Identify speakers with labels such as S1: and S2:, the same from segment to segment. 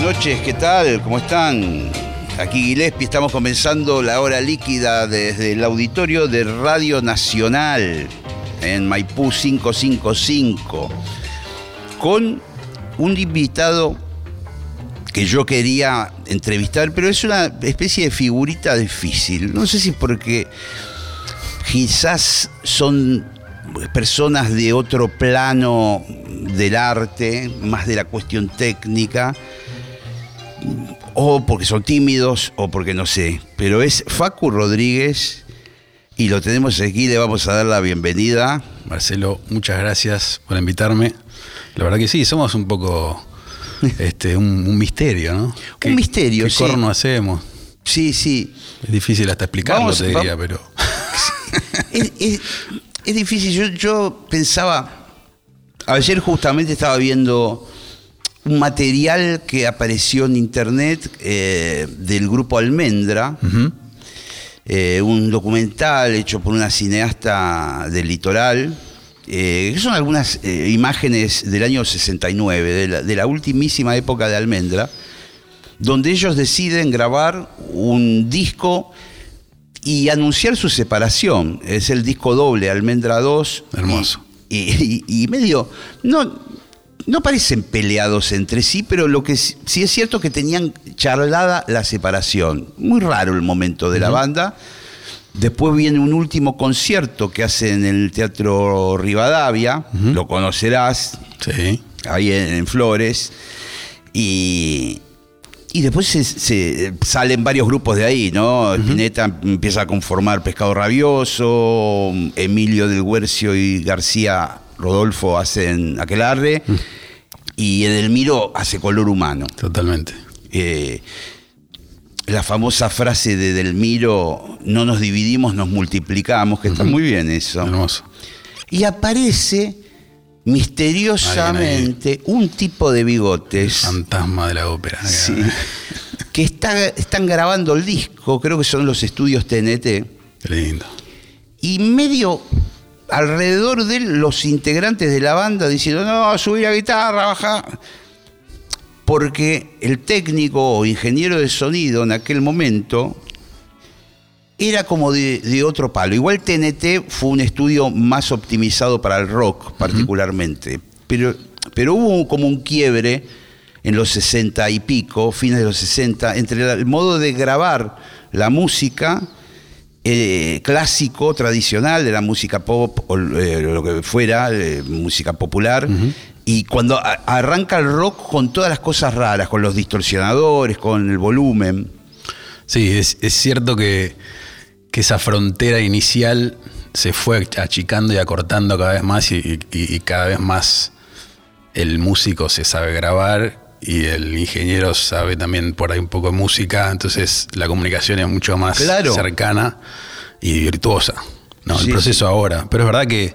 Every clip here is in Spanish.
S1: Buenas noches, ¿qué tal? ¿Cómo están? Aquí Gillespie, estamos comenzando la hora líquida desde el auditorio de Radio Nacional en Maipú 555 con un invitado que yo quería entrevistar, pero es una especie de figurita difícil. No sé si porque quizás son personas de otro plano del arte, más de la cuestión técnica, o porque son tímidos, o porque no sé. Pero es Facu Rodríguez y lo tenemos aquí, le vamos a dar la bienvenida.
S2: Marcelo, muchas gracias por invitarme. La verdad que sí, somos un poco este, un, misterio, ¿no?
S1: un misterio,
S2: ¿qué
S1: sí.
S2: corno hacemos?
S1: Sí, sí.
S2: Es difícil hasta explicarlo,
S1: Vamos-
S2: te diría, pero.
S1: Es, es- es difícil. Yo, yo pensaba. Ayer justamente estaba viendo un material que apareció en internet eh, del grupo Almendra. Eh, un documental hecho por una cineasta del litoral. eh, que son algunas imágenes del año 69, de la, de la ultimísima época de Almendra, donde ellos deciden grabar un disco y anunciar su separación. Es el disco doble, Almendra 2.
S2: Hermoso.
S1: Y, y- y medio, no, no parecen peleados entre sí, pero lo que sí es cierto que tenían charlada la separación. Muy raro el momento de la banda. Después viene un último concierto que hace en el Teatro Rivadavia, lo conocerás,
S2: Sí.
S1: ahí en, en Flores. Y, y después se, se- salen varios grupos de ahí, ¿no? Spinetta empieza a conformar Pescado Rabioso, Emilio del Huercio y García Rodolfo hacen Aquelarre, y Edelmiro hace Color Humano.
S2: Totalmente.
S1: Eh, la famosa frase de Edelmiro, no nos dividimos, nos multiplicamos, que está muy bien eso.
S2: Hermoso.
S1: Y aparece misteriosamente un tipo de bigotes
S2: Fantasma de la ópera.
S1: sí, que está- están grabando el disco, creo que son los estudios TNT,
S2: Qué lindo.
S1: y medio alrededor de él los integrantes de la banda diciendo, no, subí la guitarra, baja. Porque el técnico o ingeniero de sonido en aquel momento era como de, de otro palo. Igual TNT fue un estudio más optimizado para el rock particularmente, pero, pero hubo como un quiebre en los 60 y pico, fines de los 60, entre el modo de grabar la música eh, clásico, tradicional, de la música pop o eh, lo que fuera, eh, música popular. Y cuando a- arranca el rock con todas las cosas raras, con los distorsionadores, con el volumen.
S2: Sí, es, es cierto que, que esa frontera inicial se fue achicando y acortando cada vez más y, y- y cada vez más el músico se sabe grabar y el ingeniero sabe también por ahí un poco de música, entonces la comunicación es mucho más
S1: Claro.
S2: cercana y virtuosa. ¿no?
S1: Sí,
S2: el proceso ahora. Pero es verdad que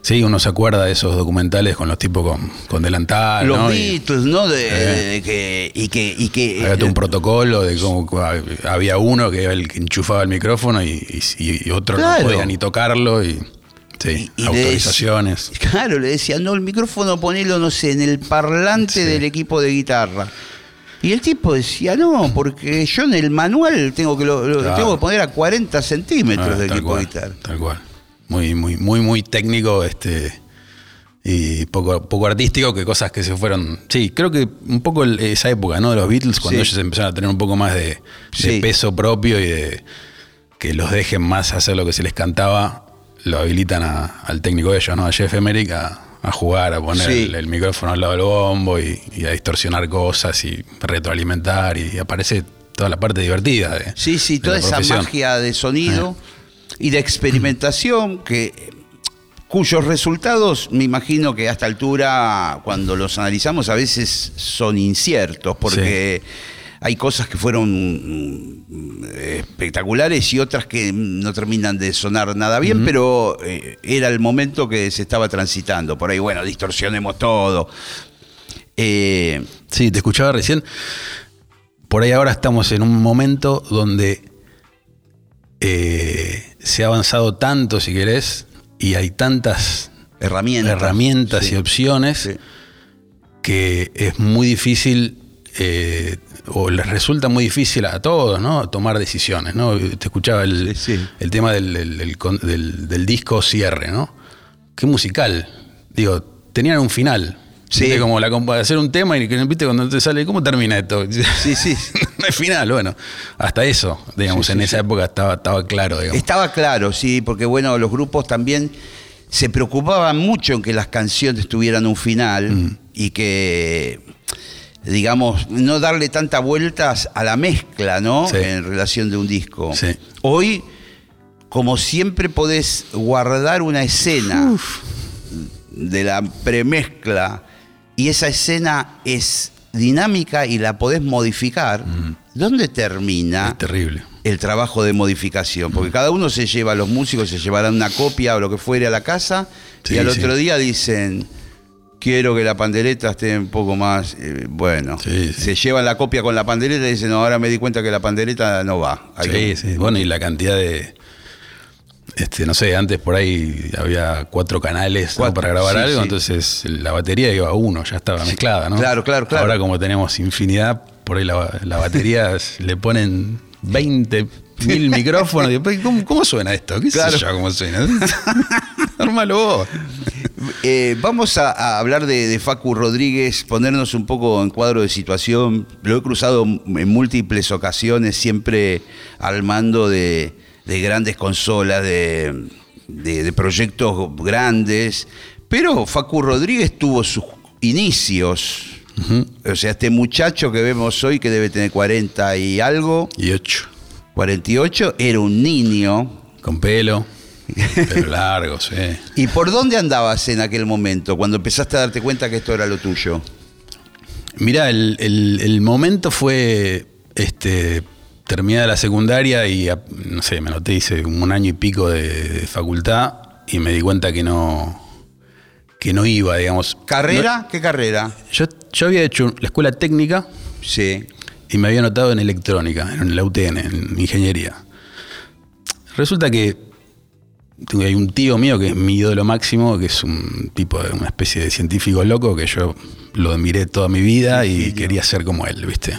S2: sí, uno se acuerda de esos documentales con los tipos con, con delantal.
S1: los
S2: ¿no? Y-
S1: ¿no? De,
S2: Eh.
S1: de que, y que. Y que
S2: había todo un protocolo de cómo había uno que era el que enchufaba el micrófono y, y- y otro
S1: Claro.
S2: no podía ni tocarlo y sí,
S1: y
S2: autorizaciones.
S1: Claro, le decía, no, el micrófono ponelo, no sé, en el parlante
S2: Sí.
S1: del equipo de guitarra. Y el tipo decía, no, porque yo en el manual tengo que lo, lo
S2: Claro.
S1: tengo que poner a 40 centímetros
S2: Ah,
S1: del equipo
S2: cual,
S1: de guitarra.
S2: Tal cual. Muy, muy, muy, muy técnico, este y poco, poco artístico, que cosas que se fueron. Sí, creo que un poco esa época, ¿no? De los Beatles, cuando
S1: Sí.
S2: ellos empezaron a tener un poco más de, de
S1: Sí.
S2: peso propio y de que los dejen más hacer lo que se les cantaba, lo habilitan a- al técnico de ellos, ¿no? A Jeff Emerick a, a jugar, a poner
S1: Sí.
S2: el, el micrófono al lado del bombo y, y a distorsionar cosas y retroalimentar y aparece toda la parte divertida de,
S1: Sí, sí,
S2: de
S1: toda esa magia de sonido y de experimentación que cuyos resultados, me imagino que a esta altura, cuando los analizamos, a veces son inciertos, porque hay cosas que fueron mm, espectaculares y otras que no terminan de sonar nada bien, pero eh, era el momento que se estaba transitando. Por ahí, bueno, distorsionemos todo.
S2: Eh, sí, te escuchaba recién. Por ahí ahora estamos en un momento donde eh, se ha avanzado tanto, si querés, y hay tantas
S1: herramientas,
S2: herramientas y opciones que es muy difícil eh, o les resulta muy difícil a todos, ¿no? Tomar decisiones, ¿no? Te escuchaba el, tema del, disco cierre, ¿no? Qué musical. Digo, tenían un final. Sí. Como la de hacer un tema y que viste cuando te sale, ¿cómo termina esto?
S1: Sí, sí.
S2: no hay final, bueno. Hasta eso, digamos, en esa época estaba, estaba claro,
S1: Estaba claro, sí, porque bueno, los grupos también se preocupaban mucho en que las canciones tuvieran un final mm. y que digamos, no darle tantas vueltas a la mezcla, ¿no? En relación de un disco. Hoy, como siempre, podés guardar una escena de la premezcla y esa escena es dinámica y la podés modificar. ¿Dónde termina?
S2: terrible.
S1: El trabajo de modificación, porque cada uno se lleva, los músicos se llevarán una copia o lo que fuere a la casa y al otro día dicen, quiero que la pandereta esté un poco más, eh, bueno, se llevan la copia con la pandereta y dicen, no, ahora me di cuenta que la pandereta no va.
S2: sí, sí, bueno, y la cantidad de, este, no sé, antes por ahí había cuatro canales para grabar algo, entonces la batería iba a uno, ya estaba mezclada, ¿no?
S1: Claro, claro, claro.
S2: Ahora como tenemos infinidad, por ahí la, la batería le ponen 20 mil micrófonos. ¿cómo, ¿cómo, suena esto? ¿Qué sé yo cómo suena? Normal vos.
S1: Eh, vamos a, hablar de, Facu Rodríguez, ponernos un poco en cuadro de situación. Lo he cruzado en múltiples ocasiones, siempre al mando de, grandes consolas, de, proyectos grandes. Pero Facu Rodríguez tuvo sus inicios. O sea, este muchacho que vemos hoy, que debe tener 40 y algo.
S2: Y 8.
S1: 48, era un niño.
S2: Con pelo. Pero largo, sí.
S1: ¿Y por dónde andabas en aquel momento, cuando empezaste a darte cuenta que esto era lo tuyo?
S2: Mira, el, momento fue este, terminada la secundaria y, no sé, me noté, hice un año y pico de, facultad y me di cuenta que no, que no iba, digamos.
S1: ¿Carrera? ¿Qué carrera?
S2: Yo, yo había hecho la escuela técnica.
S1: Sí.
S2: Y me había notado en electrónica, en la UTN, en ingeniería. Resulta que hay un tío mío que es mi ídolo máximo, que es un tipo de una especie de científico loco que yo lo admiré toda mi vida y quería ser como él, ¿viste?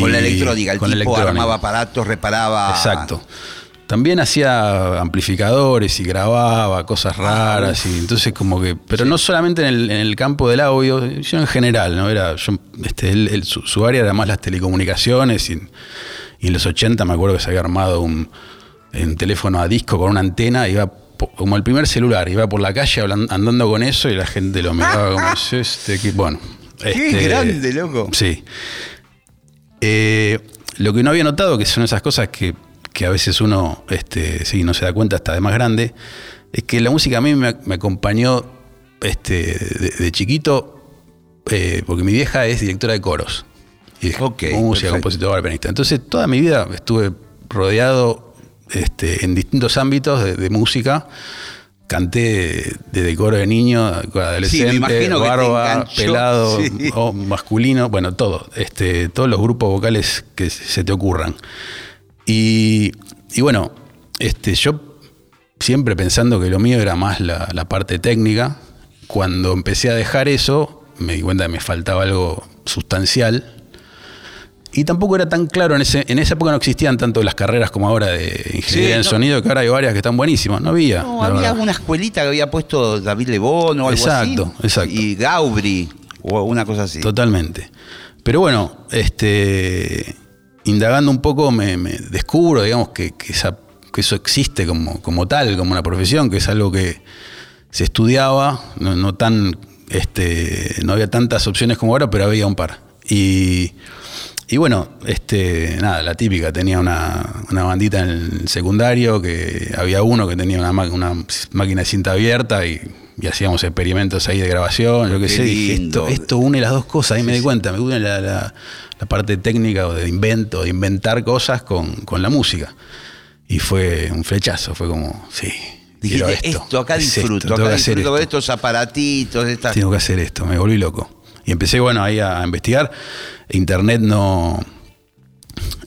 S1: con la electrónica, el tipo armaba aparatos, reparaba.
S2: Exacto. También hacía amplificadores y grababa cosas raras y entonces como que, pero no solamente en el, campo del audio, sino en general, ¿no? Era, yo, este, su, área era más las telecomunicaciones y, y en los 80 me acuerdo que se había armado un, en teléfono a disco con una antena, iba como el primer celular, iba por la calle andando con eso y la gente lo miraba como este bueno.
S1: Qué este, grande, loco.
S2: Sí. Eh, lo que no había notado, que son esas cosas que, a veces uno este, sí, no se da cuenta hasta de más grande, es que la música a mí me, acompañó este, de, chiquito, eh, porque mi vieja es directora de coros. Y música, compositora, pianista. Entonces, toda mi vida estuve rodeado este, en distintos ámbitos de, música. Canté desde coro de niño, adolescente, barba, pelado, o masculino, bueno, todo. Este, todos los grupos vocales que se te ocurran. Y, bueno, este, yo siempre pensando que lo mío era más la, la parte técnica, cuando empecé a dejar eso, me di cuenta que me faltaba algo sustancial y tampoco era tan claro, en, ese, en esa época no existían tanto las carreras como ahora de ingeniería en sonido, que ahora hay varias que están buenísimas, no había.
S1: No, había una escuelita que había puesto David Lebón o algo
S2: exacto, así. Exacto,
S1: Y Gaubri, o una cosa así.
S2: Totalmente. Pero bueno, este, indagando un poco me, descubro, digamos, que, que, eso existe como, como tal, como una profesión, que es algo que se estudiaba, no, no tan, este, no había tantas opciones como ahora, pero había un par. Y y bueno, este, nada, la típica, tenía una, una bandita en el secundario, que había uno que tenía una, una máquina de cinta abierta y, y hacíamos experimentos ahí de grabación, yo qué sé, dije, esto, esto une las dos cosas, ahí me di cuenta, me une la, la- la parte técnica o de invento, de inventar cosas con, con la música. Y fue un flechazo, fue como, sí,
S1: Dijiste,
S2: esto.
S1: esto, acá
S2: es esto,
S1: disfruto, acá disfruto con
S2: esto.
S1: estos aparatitos, estas...
S2: Tengo que hacer esto, me volví loco. Y empecé, bueno, ahí a, a investigar. Internet no,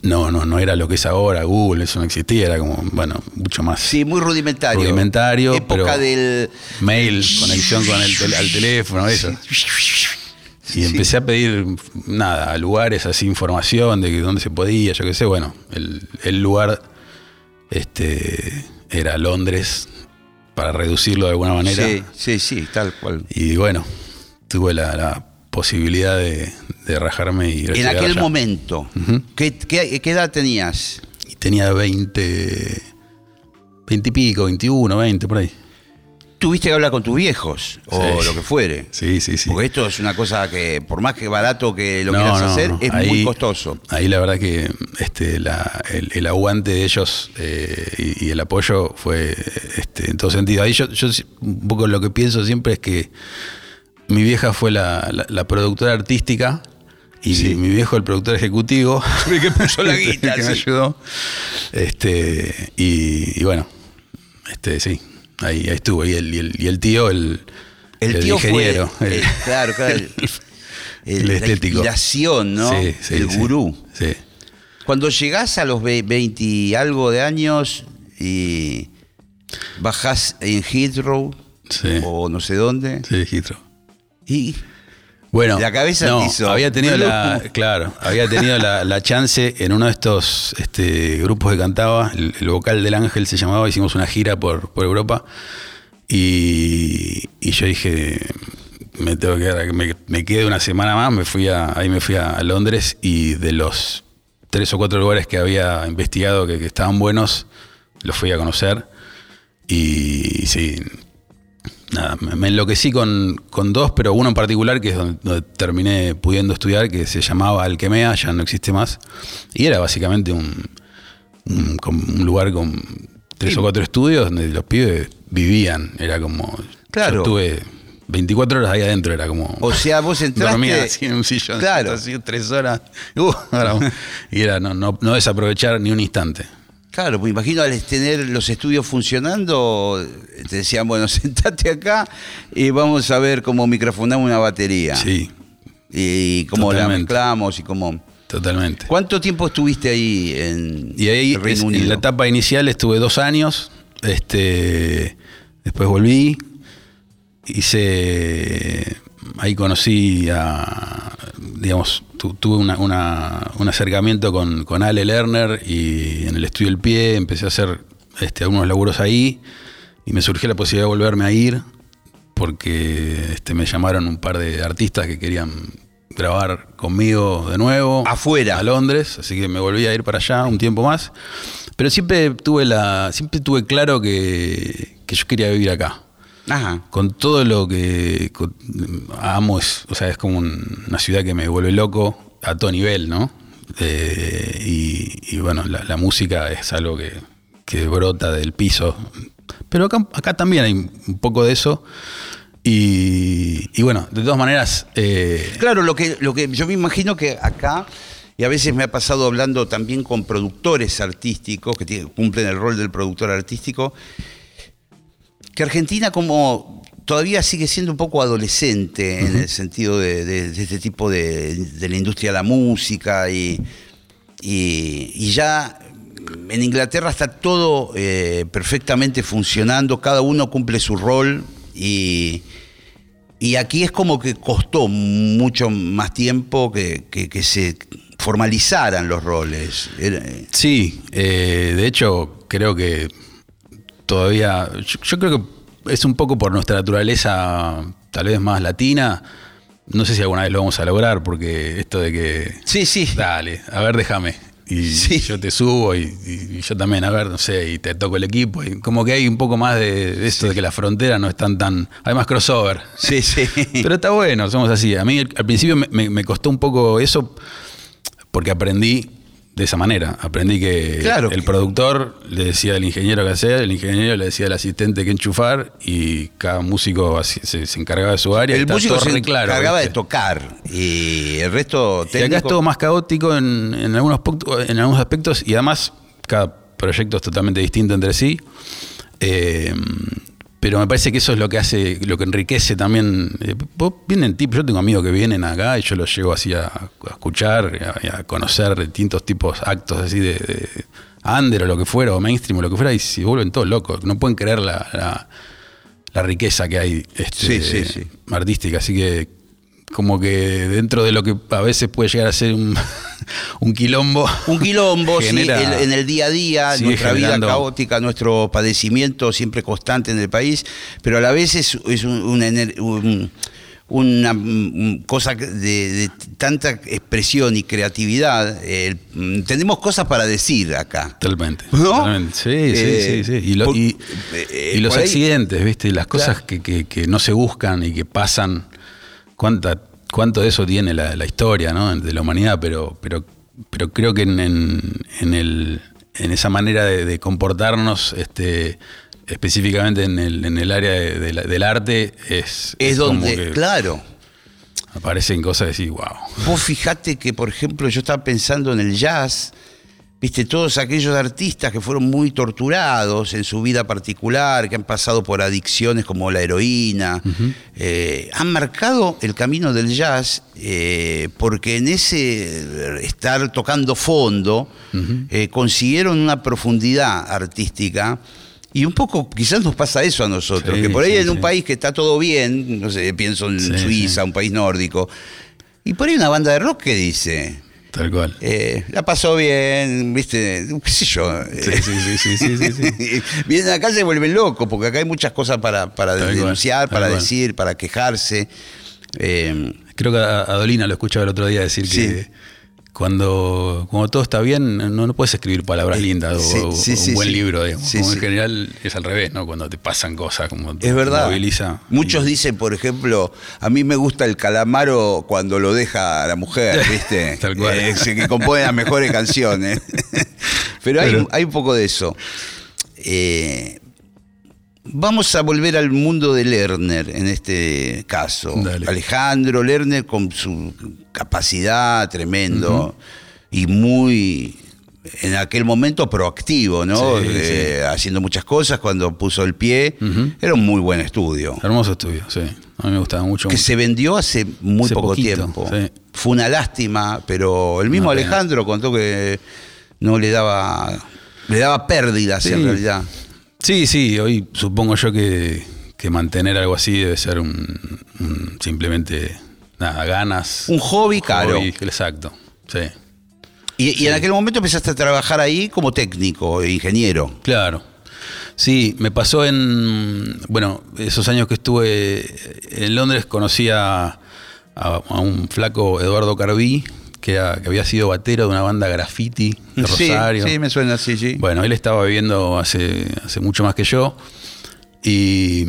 S2: no, no, no era lo que es ahora, Google, eso no existía, era como, bueno, mucho más
S1: Sí, muy rudimentario.
S2: rudimentario.
S1: Época
S2: pero
S1: del...
S2: Mail, conexión con el tel- al teléfono, eso. Y empecé a pedir, nada, a lugares así, información de que dónde se podía, yo qué sé. Bueno, el, el lugar este, era Londres, para reducirlo de alguna manera.
S1: Sí, sí, sí, tal cual.
S2: Y bueno, tuve la, la posibilidad de, de rajarme y
S1: En aquel
S2: allá.
S1: momento, ¿qué, qué, qué edad tenías?
S2: Tenía 20, 20 y pico, 21, 20, por ahí.
S1: Tuviste que hablar con tus viejos o
S2: Sí.
S1: lo que fuere.
S2: Sí, sí, sí.
S1: Porque esto es una cosa que, por más que barato que lo
S2: No,
S1: quieras
S2: no,
S1: hacer,
S2: no.
S1: es
S2: Ahí-
S1: muy costoso.
S2: Ahí la verdad que este, la- el, el aguante de ellos eh, y, y el apoyo fue este, en todo sentido. Ahí yo, un poco lo que pienso siempre es que mi vieja fue la, la- la productora artística y
S1: Sí.
S2: mi viejo el productor ejecutivo.
S1: El que puso la guita,
S2: que me ayudó. Este, y, y bueno, este, sí, ahí, ahí estuvo. Y el, y el, y el tío, el,
S1: El, tío
S2: ingeniero.
S1: fue,
S2: el-
S1: claro, claro, el, el la
S2: estético.
S1: inspiración, ¿no?
S2: Sí, sí,
S1: el gurú.
S2: Sí.
S1: Cuando llegás a los ve- 20 y algo de años y bajás en Heathrow
S2: Sí.
S1: o no sé dónde,
S2: Sí, Heathrow.
S1: Y
S2: Bueno,
S1: La cabeza
S2: no,
S1: hizo
S2: había tenido la, claro, había tenido la, la chance en uno de estos este, grupos que cantaba, el, el vocal del Ángel se llamaba, hicimos una gira por, por Europa y, y yo dije, me tengo que quedar, me, me quedé una semana más, me fui a, ahí me fui a, Londres y de los tres o cuatro lugares que había investigado que, que estaban buenos, los fui a conocer y, sí, Nada, me, enloquecí con, con dos, pero uno en particular que es donde, donde terminé pudiendo estudiar, que se llamaba Alquemea, ya no existe más. Y era básicamente un, un, lugar con tres
S1: Sí.
S2: o cuatro estudios donde los pibes vivían. Era como.
S1: Claro.
S2: Yo estuve 24 horas ahí adentro, era como.
S1: o sea, vos entraste...
S2: Dormía así en un sillón.
S1: Claro.
S2: Así tres horas. Uh, y era no, no, no desaprovechar ni un instante.
S1: Claro, me imagino al tener los estudios funcionando, te decían, bueno, sentate acá y vamos a ver cómo microfonamos una batería.
S2: Sí,
S1: Y cómo la mezclamos y cómo...
S2: totalmente.
S1: ¿Cuánto tiempo estuviste ahí en
S2: Y ahí,
S1: el Reino
S2: es-
S1: Unido?
S2: en la etapa inicial estuve dos años, este, después volví, hice, ahí conocí a, digamos, tu- tuve una- una- un acercamiento con, con Ale Lerner y en el estudio El Pie empecé a hacer este, algunos laburos ahí y me surgió la posibilidad de volverme a ir porque este, me llamaron un par de artistas que querían grabar conmigo de nuevo.
S1: Afuera.
S2: A Londres, así que me volví a ir para allá un tiempo más. Pero siempre tuve la. Siempre tuve claro que, que yo quería vivir acá.
S1: Ajá.
S2: Con todo lo que con- amo, es, o sea, es como un- una ciudad que me vuelve loco a todo nivel, ¿no? Eh, y, y bueno, la, la música es algo que, que brota del piso. Pero acá, acá también hay un poco de eso. Y, y bueno, de todas maneras, eh,
S1: Claro, lo que, lo que yo me imagino que acá, y a veces me ha pasado hablando también con productores artísticos que tienen- cumplen el rol del productor artístico, que Argentina como todavía sigue siendo un poco adolescente en el sentido de, de- de este tipo de, de la industria de la música y, y- y ya en Inglaterra está todo eh, perfectamente funcionando, cada uno cumple su rol y, y aquí es como que costó mucho más tiempo que, que- que se formalizaran los roles. Era-
S2: Sí, eh, de hecho creo que todavía, yo, yo creo que es un poco por nuestra naturaleza tal vez más latina, no sé si alguna vez lo vamos a lograr, porque esto de que,
S1: Sí, sí.
S2: dale, a ver, déjame, y
S1: Sí.
S2: yo te subo y, y- y yo también, a ver, no sé, y te toco el equipo, y como que hay un poco más de, de esto de que las fronteras no están tan, hay más crossover.
S1: Sí, sí.
S2: Pero está bueno, somos así. A mí al principio me, me- me costó un poco eso porque aprendí de esa manera. Aprendí que
S1: Claro
S2: el
S1: que-
S2: productor le decía al ingeniero qué hacer, el ingeniero le decía al asistente qué enchufar y cada músico así se, se encargaba de su área.
S1: El músico se
S2: claro,
S1: encargaba de tocar y el resto
S2: Y acá es
S1: técnico.
S2: todo más caótico en, en algunos, en algunos aspectos y además cada proyecto es totalmente distinto entre sí. Eh, pero me parece que eso es lo que hace, lo que enriquece también. eh, vos vienen tipos, yo tengo amigos que vienen acá y yo los llevo así a, a escuchar y a, a conocer distintos tipos, actos así de, de under o lo que fuera, o mainstream o lo que fuera, y se vuelven todos locos. No pueden creer la, la- la riqueza que hay este,
S1: Sí, sí, sí.
S2: artística. Así que como que dentro de lo que a veces puede llegar a ser un, un quilombo.
S1: Un quilombo, sí,
S2: genera-
S1: el- en el día a día, nuestra vida caótica, nuestro padecimiento siempre constante en el país, pero a la vez es, es un- una, un- una mm, cosa de, de tanta expresión y creatividad. mm, tenemos cosas para decir acá.
S2: Totalmente.
S1: ¿No?
S2: totalmente. Sí,
S1: Eh,
S2: sí, sí, sí. Y, lo-
S1: por-
S2: y-
S1: eh,
S2: y los
S1: por ahí-
S2: accidentes, ¿viste? Y Las cosas que, que- que no se buscan y que pasan. ¿Cuánta, ¿Cuánto de eso tiene la, la historia ¿no? de la humanidad? Pero, pero, pero creo que en, en- en el, en esa manera de, de comportarnos, este, específicamente en el, en el área de- de la- del arte, es,
S1: Es
S2: como
S1: donde,
S2: que
S1: claro.
S2: aparecen cosas así, wow.
S1: Vos fijate que, por ejemplo, yo estaba pensando en el jazz, viste, todos aquellos artistas que fueron muy torturados en su vida particular, que han pasado por adicciones como la heroína, eh, han marcado el camino del jazz eh, porque en ese estar tocando fondo eh, consiguieron una profundidad artística. Y un poco, quizás nos pasa eso a nosotros,
S2: Sí,
S1: que por ahí
S2: sí,
S1: en un
S2: sí.
S1: país que está todo bien, no sé, pienso en Suiza, un país nórdico, y por ahí una banda de rock que dice,
S2: Tal cual.
S1: eh, la pasó bien, viste, qué sé yo.
S2: Sí, sí, sí, sí, sí, sí.
S1: Vienen acá y se vuelven locos, porque acá hay muchas cosas para, para
S2: Tal
S1: denunciar, para
S2: cual.
S1: decir, para quejarse. Eh,
S2: Creo que a a Dolina lo escuchaba el otro día decir que cuando, cuando todo está bien, no, no puedes escribir palabras lindas o,
S1: sí,
S2: o
S1: sí,
S2: un buen libro, digamos. Como en general es al revés, ¿no? Cuando te pasan cosas, como te
S1: es verdad.
S2: moviliza.
S1: Muchos
S2: Y-
S1: dicen, por ejemplo, a mí me gusta el calamaro cuando lo deja la mujer, ¿viste?
S2: Tal cual.
S1: Eh, que compone las mejores canciones. Pero hay,
S2: Pero-
S1: hay un poco de eso. Eh, vamos a volver al mundo de Lerner en este caso.
S2: Dale.
S1: Alejandro Lerner con su capacidad tremendo y muy en aquel momento proactivo, ¿no?
S2: Sí,
S1: Eh, Haciendo muchas cosas cuando puso el pie. Era un muy buen estudio.
S2: Hermoso estudio, sí. A mí me gustaba mucho.
S1: Que se vendió hace muy
S2: Hace
S1: poco
S2: poquito,
S1: tiempo.
S2: sí.
S1: Fue una lástima, pero el mismo. Alejandro contó que no le daba, le daba pérdidas en realidad.
S2: Sí, sí, hoy supongo yo que, que mantener algo así debe ser un, un- simplemente nada, ganas.
S1: Un hobby caro.
S2: Hobby, exacto. Sí.
S1: Y, y en aquel momento empezaste a trabajar ahí como técnico, ingeniero.
S2: Claro. Sí, me pasó en, bueno, esos años que estuve en Londres conocí a, a- a un flaco Eduardo Carbí, que, era- que había sido batero de una banda graffiti de Rosario.
S1: Sí, sí, me suena así, sí.
S2: Bueno, él estaba viviendo hace, hace mucho más que yo. Y,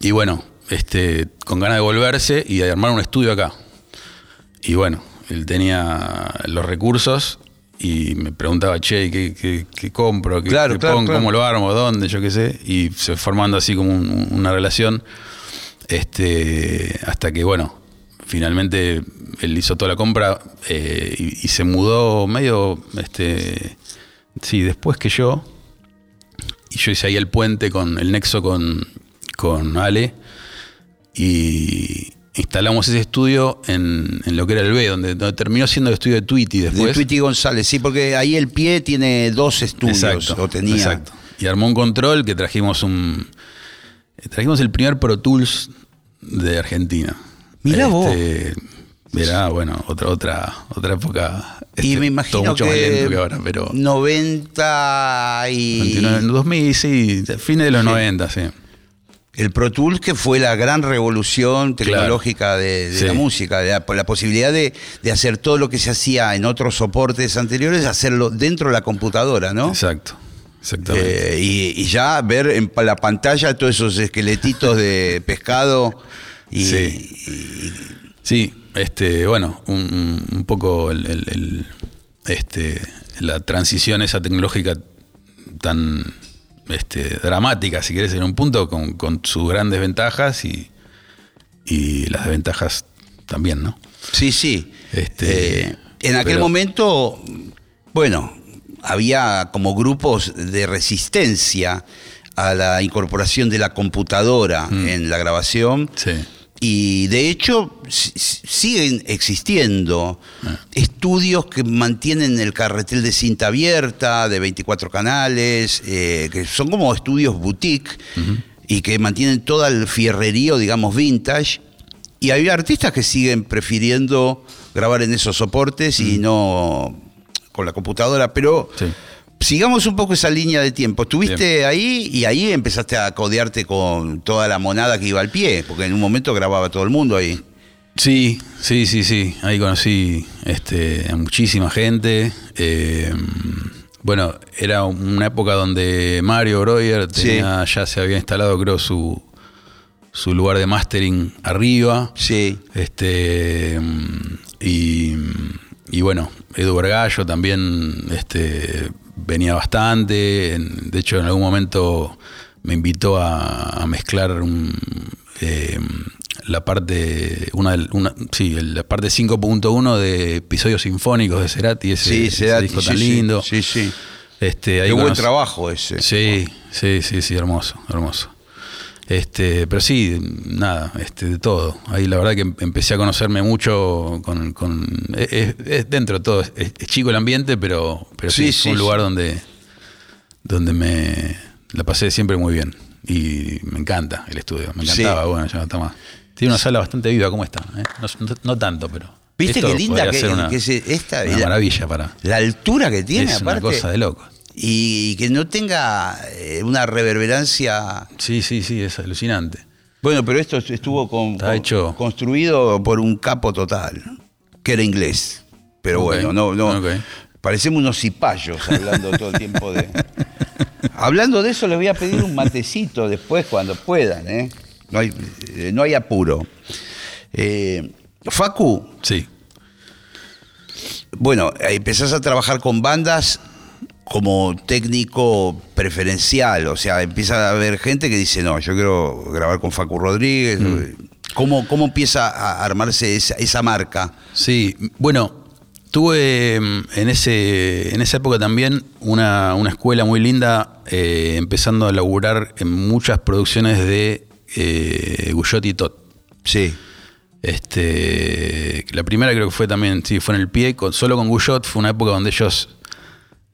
S2: y bueno, este, con ganas de volverse y de armar un estudio acá. Y bueno, él tenía los recursos y me preguntaba, che, ¿qué, qué- qué compro? ¿Qué,
S1: Claro,
S2: qué
S1: claro,
S2: pongo?
S1: claro.
S2: ¿Cómo lo armo? ¿Dónde? Yo qué sé. Y se formando así como un- una relación. Este, hasta que, bueno, finalmente él hizo toda la compra eh, y, y se mudó medio, este, sí, después que yo. Y yo hice ahí el puente con el nexo con, con Ale y instalamos ese estudio en, en lo que era el B, donde, donde terminó siendo el estudio de Tweety
S1: De
S2: después.
S1: Tweety González, sí, porque ahí el pie tiene dos estudios,
S2: Exacto,
S1: o tenía.
S2: exacto. Y armó un control que trajimos un. Trajimos el primer Pro Tools de Argentina.
S1: Mirá vos.
S2: Mirá, bueno, otra, otra, otra época.
S1: Y
S2: este,
S1: me imagino
S2: todo mucho
S1: que,
S2: más lento que ahora, pero.
S1: 90 y
S2: 29, 2000, sí, fines de los 90, sí.
S1: el Pro Tools que fue la gran revolución tecnológica de, de
S2: Sí.
S1: la música, de la, la posibilidad de, de hacer todo lo que se hacía en otros soportes anteriores, hacerlo dentro de la computadora, ¿no?
S2: Exacto, exactamente.
S1: Eh, y, y ya ver en la pantalla todos esos esqueletitos de pescado y,
S2: Sí.
S1: y-
S2: Sí, este, bueno, un, un poco el, el- el- este, la transición esa tecnológica tan este, dramática, si querés, en un punto, con, con sus grandes ventajas y, y las desventajas también, ¿no?
S1: Sí, sí.
S2: Este,
S1: Eh, en aquel
S2: pero-
S1: momento, bueno, había como grupos de resistencia a la incorporación de la computadora en la grabación.
S2: Sí.
S1: Y de hecho si- si- siguen existiendo estudios que mantienen el carretel de cinta abierta, de 24 canales, eh, que son como estudios boutique y que mantienen todo el fierrerío, digamos, vintage. Y hay artistas que siguen prefiriendo grabar en esos soportes y no con la computadora, pero
S2: Sí.
S1: Sigamos un poco esa línea de tiempo. Estuviste ahí y ahí empezaste a codearte con toda la monada que iba al pie, porque en un momento grababa todo el mundo ahí.
S2: Sí, sí, sí, sí. Ahí conocí este, a muchísima gente. Eh, bueno, era una época donde Mario Breuer
S1: Sí.
S2: tenía, ya se había instalado, creo, su, su lugar de mastering arriba.
S1: Sí.
S2: Este, y, y bueno, Edu Vergallo también este, venía bastante. En- De hecho, en algún momento me invitó a, a mezclar un, eh, la parte una, una- sí, la parte 5.1 de episodios sinfónicos de Cerati, ese,
S1: Sí,
S2: ese
S1: Cerati,
S2: disco
S1: sí,
S2: tan lindo.
S1: Sí, sí.
S2: Este, ahí
S1: Qué buen trabajo ese.
S2: Sí, sí, sí, sí, hermoso, hermoso. Este, pero sí, nada, este, de todo. Ahí la verdad que em- empecé a conocerme mucho con, con- es, es- es dentro de todo, es, es chico el ambiente, pero, pero sí,
S1: Sí,
S2: es
S1: sí,
S2: un lugar
S1: sí.
S2: donde, donde me la pasé siempre muy bien. Y me encanta el estudio, me encantaba, bueno, ya no está más. Tiene una sala bastante viva, ¿cómo está? eh? No, no- no tanto, pero.
S1: ¿Viste qué linda que,
S2: una,
S1: que es esta?
S2: una
S1: la,
S2: maravilla para.
S1: la altura que tiene,
S2: es una cosa de loco.
S1: Y que no tenga eh, una reverberancia.
S2: Sí, sí, sí, es alucinante.
S1: Bueno, pero esto estuvo con-
S2: Está
S1: con-
S2: hecho.
S1: construido por un capo total, que era inglés. Pero bueno, no, no. Parecemos unos cipayos hablando todo el tiempo de. Hablando de eso, les voy a pedir un matecito después cuando puedan, ¿eh? No hay, eh, no hay apuro. Eh, Facu,
S2: Sí.
S1: bueno, empezás a trabajar con bandas como técnico preferencial, o sea, empieza a haber gente que dice, no, yo quiero grabar con Facu Rodríguez.
S2: Mm.
S1: ¿Cómo, cómo empieza a armarse esa, esa marca?
S2: Sí, bueno, tuve mm, en, ese, en esa época también una, una escuela muy linda, eh, empezando a laburar en muchas producciones de eh, Guyot y Tot.
S1: Sí,
S2: Este, la primera creo que fue también, sí, fue en el pie, con, solo con Guyot, fue una época donde ellos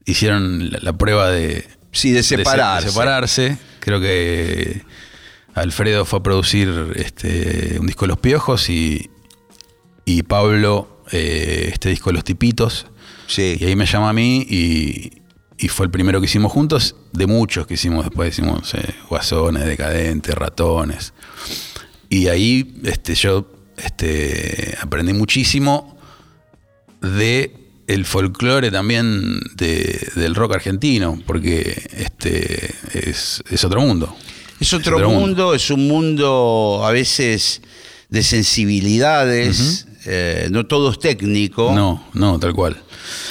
S2: hicieron la, la prueba de,
S1: sí, de
S2: se-
S1: separarse.
S2: de separarse. Creo que Alfredo fue a producir este, un disco de Los Piojos y, y Pablo eh, este disco de Los Tipitos.
S1: Sí.
S2: Y ahí me llama a mí y, y fue el primero que hicimos juntos, de muchos que hicimos después, hicimos eh, Guasones, Decadentes, Ratones. Y ahí este, yo este, aprendí muchísimo de el folclore también de- del rock argentino, porque este, es, es otro mundo.
S1: Es otro, mundo, es un mundo a veces de sensibilidades, eh, no todo es técnico.
S2: No, no, tal cual.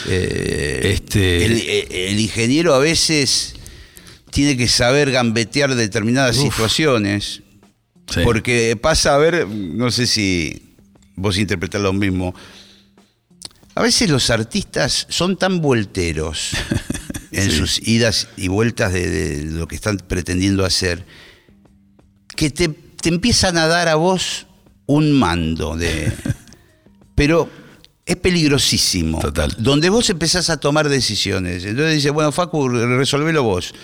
S1: Eh,
S2: Este-
S1: el, eh, el ingeniero a veces tiene que saber gambetear determinadas
S2: Uf.
S1: situaciones,
S2: Sí.
S1: porque pasa a ver, no sé si vos interpretás lo mismo, a veces los artistas son tan volteros en
S2: Sí.
S1: sus idas y vueltas de, de lo que están pretendiendo hacer, que te, te empiezan a dar a vos un mando de... Pero es peligrosísimo.
S2: Total.
S1: Donde vos empezás a tomar decisiones. Entonces dice, bueno, Facu, resolvelo vos.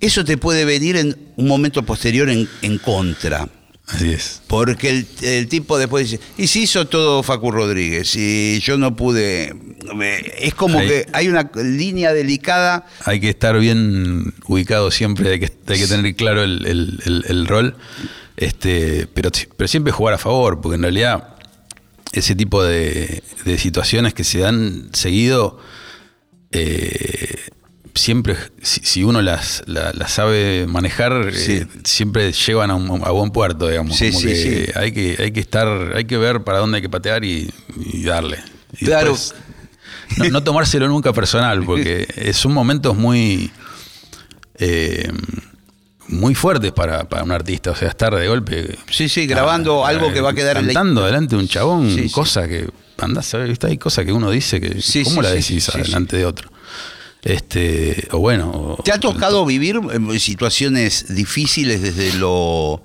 S1: Eso te puede venir en un momento posterior en, en contra.
S2: Así es.
S1: Porque el, el tipo después dice, y si hizo todo Facu Rodríguez, y yo no pude. Es como que hay una línea delicada.
S2: Hay que estar bien ubicado siempre, hay que, hay que tener claro el, el- el- el rol, este, pero, pero siempre jugar a favor, porque en realidad ese tipo de, de situaciones que se dan seguido, eh, siempre, si, si uno las, la- las sabe manejar,
S1: Sí.
S2: eh, siempre llevan a, un- a buen puerto, digamos.
S1: Sí,
S2: Como
S1: sí,
S2: que. Hay que, hay que estar, hay que ver para dónde hay que patear y, y darle. Y
S1: Claro.
S2: después, no, no tomárselo nunca personal, porque son momentos muy. eh, muy fuertes para, para un artista, o sea, estar de golpe
S1: Sí, sí, grabando algo que va a quedar en la
S2: delante de un chabón,
S1: Sí, sí.
S2: cosa que andás a hay cosas que uno dice que
S1: Sí,
S2: cómo la decís delante de otro. Este, o bueno,
S1: ¿Te ha tocado vivir eh, situaciones difíciles desde lo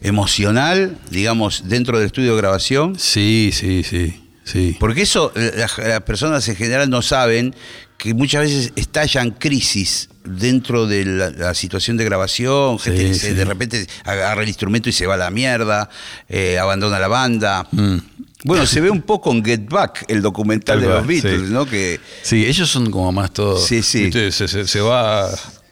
S1: emocional, digamos, dentro del estudio de grabación?
S2: Sí, sí, sí, sí.
S1: Porque eso eh, las, las personas en general no saben que muchas veces estallan crisis dentro de la, la situación de grabación, gente
S2: Sí,
S1: que se-
S2: sí.
S1: de repente agarra el instrumento y se va a la mierda, eh, abandona la banda.
S2: Mm.
S1: Bueno, se ve un poco en Get Back, el documental
S2: Tal
S1: de los Beatles,
S2: sí.
S1: ¿no? Que
S2: Sí, ellos son como más todos.
S1: Sí, sí.
S2: Se, se- se va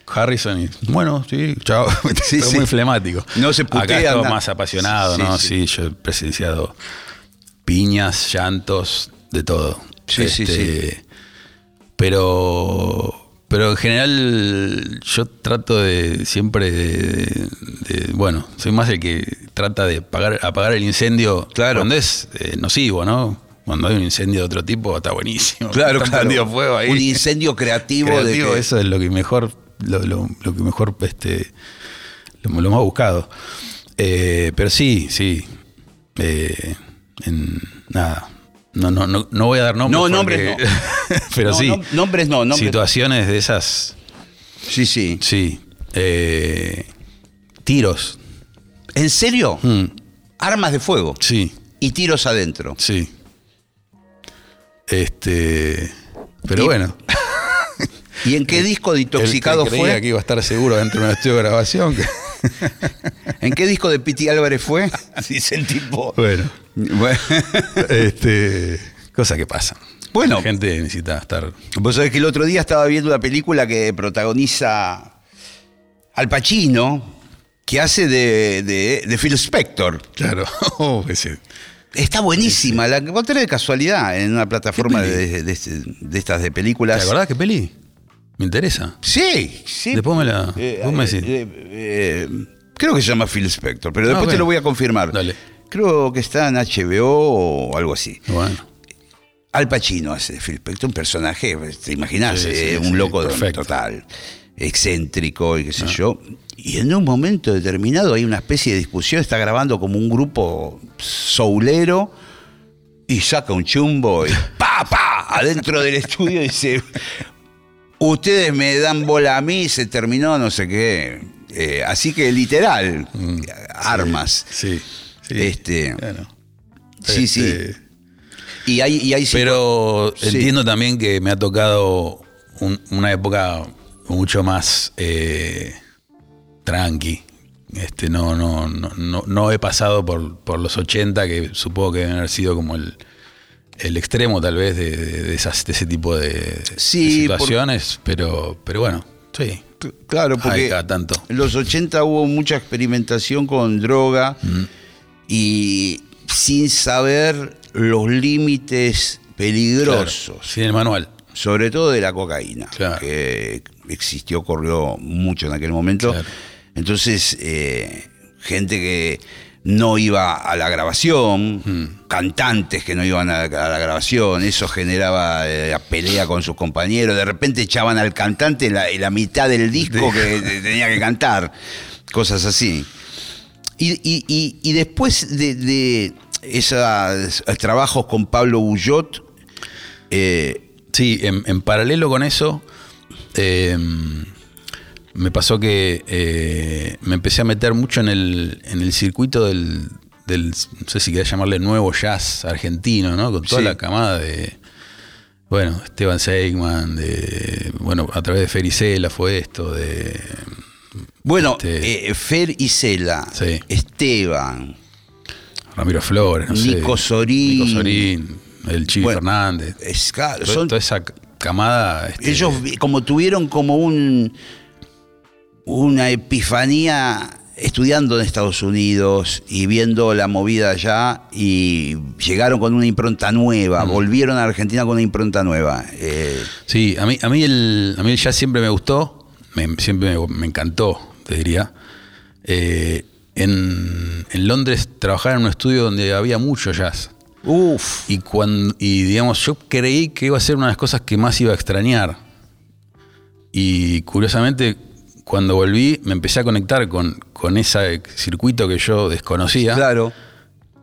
S2: Harrison y bueno, sí, chao.
S1: Sí, sí.
S2: muy flemático.
S1: No se putea
S2: Acá es todo más apasionado, ¿no?
S1: sí.
S2: Sí, yo he presenciado piñas, llantos, de todo.
S1: Sí, sí, sí.
S2: Pero. Pero en general yo trato de siempre de, de- bueno, soy más el que trata de apagar, apagar el incendio
S1: Claro.
S2: cuando es eh, nocivo, ¿no? Cuando hay un incendio de otro tipo está buenísimo.
S1: Claro, claro.
S2: fuego ahí.
S1: Un incendio creativo, de que-
S2: eso es lo que mejor, lo, lo- lo que mejor, este, lo, lo más buscado. Eh, pero sí, sí. Eh, en, nada. No, no, no, no voy a dar nombres.
S1: No, nombres
S2: porque- pero
S1: No,
S2: sí.
S1: nom- nombres no, nombres-
S2: Situaciones de esas.
S1: Sí, sí.
S2: Sí. Eh, tiros.
S1: ¿En serio?
S2: Mm,
S1: Armas de fuego
S2: sí,
S1: y tiros adentro.
S2: sí. Este. Pero
S1: Y-
S2: bueno.
S1: ¿Y en qué disco de
S2: El que
S1: Intoxicado
S2: creía
S1: fue?
S2: que iba a estar seguro dentro de un estudio de grabación. que-
S1: ¿En qué disco de Piti Álvarez fue? Dice el tipo.
S2: bueno.
S1: Bueno,
S2: Este, cosas que pasan.
S1: Bueno.
S2: La gente necesita estar.
S1: vos sabés que el otro día estaba viendo una película que protagoniza Al Pacino, que hace de, de- de Phil Spector.
S2: Claro. Oh, ese-
S1: Está buenísima, la encontré de casualidad en una plataforma
S2: ¿Qué
S1: de, de- de estas de
S2: ¿Te
S1: películas.
S2: acordás qué peli? Me interesa.
S1: Sí, sí.
S2: Después me la-
S1: Eh,
S2: vos me
S1: eh,
S2: decís.
S1: eh, eh, creo que se llama Phil Spector, pero después
S2: Ah,
S1: te
S2: ok.
S1: lo voy a confirmar.
S2: Dale.
S1: Creo que está en HBO o algo así.
S2: Bueno.
S1: Al Pacino hace Phil Spector, un personaje, te imaginás,
S2: Sí, sí,
S1: eh,
S2: sí,
S1: un loco
S2: perfecto.
S1: total, excéntrico y qué sé yo. Y en un momento determinado hay una especie de discusión, está grabando como un grupo soulero y saca un chumbo y pa, pa, adentro del estudio y dice, ustedes me dan bola a mí, se terminó no sé qué. Eh, así que literal, armas.
S2: Sí. sí.
S1: Este,
S2: Bueno.
S1: Sí, sí.
S2: Este,
S1: Y hay, y hay
S2: Pero
S1: Sí.
S2: entiendo también que me ha tocado un- una época mucho más eh, tranqui. Este, no, no, no, no, no he pasado por, por los 80, que supongo que deben haber sido como el, el extremo tal vez de, de- de esas, de ese tipo de, de
S1: Sí, por-
S2: situaciones, pero, pero bueno, sí.
S1: Claro, porque
S2: tanto.
S1: en los 80 hubo mucha experimentación con droga
S2: Mm.
S1: y sin saber los límites peligrosos,
S2: Claro, sin el manual.
S1: sobre todo de la cocaína,
S2: Claro.
S1: que existió, corrió mucho en aquel momento.
S2: Claro.
S1: Entonces, eh, gente que no iba a la grabación,
S2: Mm.
S1: cantantes que no iban a, a la grabación, eso generaba eh, la pelea con sus compañeros, de repente echaban al cantante la, la mitad del disco que te- tenía que cantar, cosas así. Y, y- y- y después de, de esos trabajos con Pablo Bullot, eh,
S2: Sí, en, en paralelo con eso, eh, me pasó que eh, me empecé a meter mucho en el, en el circuito del, del, no sé si querés llamarle nuevo jazz argentino, ¿no? Con toda
S1: Sí.
S2: la camada de, bueno, Esteban Seigman, de, bueno, a través de Fericela fue esto, de,
S1: bueno,
S2: Este-
S1: eh, Fer Isela,
S2: Sí.
S1: Esteban,
S2: Ramiro Flores, no sé.
S1: Nico Sorín.
S2: Nico Sorín, el Chivi
S1: Bueno,
S2: Fernández.
S1: es- claro,
S2: Toda-
S1: son-
S2: toda esa camada. este,
S1: ellos como tuvieron como un una epifanía estudiando en Estados Unidos y viendo la movida allá y llegaron con una impronta nueva, volvieron a Argentina con una impronta nueva. Eh,
S2: Sí, a mí, a mí el, a mí el jazz siempre me gustó, me- siempre me, me encantó, te diría. Eh, en, en Londres trabajaba en un estudio donde había mucho jazz.
S1: uf,
S2: Y, cuando, y digamos, yo creí que iba a ser una de las cosas que más iba a extrañar. Y curiosamente, cuando volví, me empecé a conectar con, con ese circuito que yo desconocía.
S1: claro.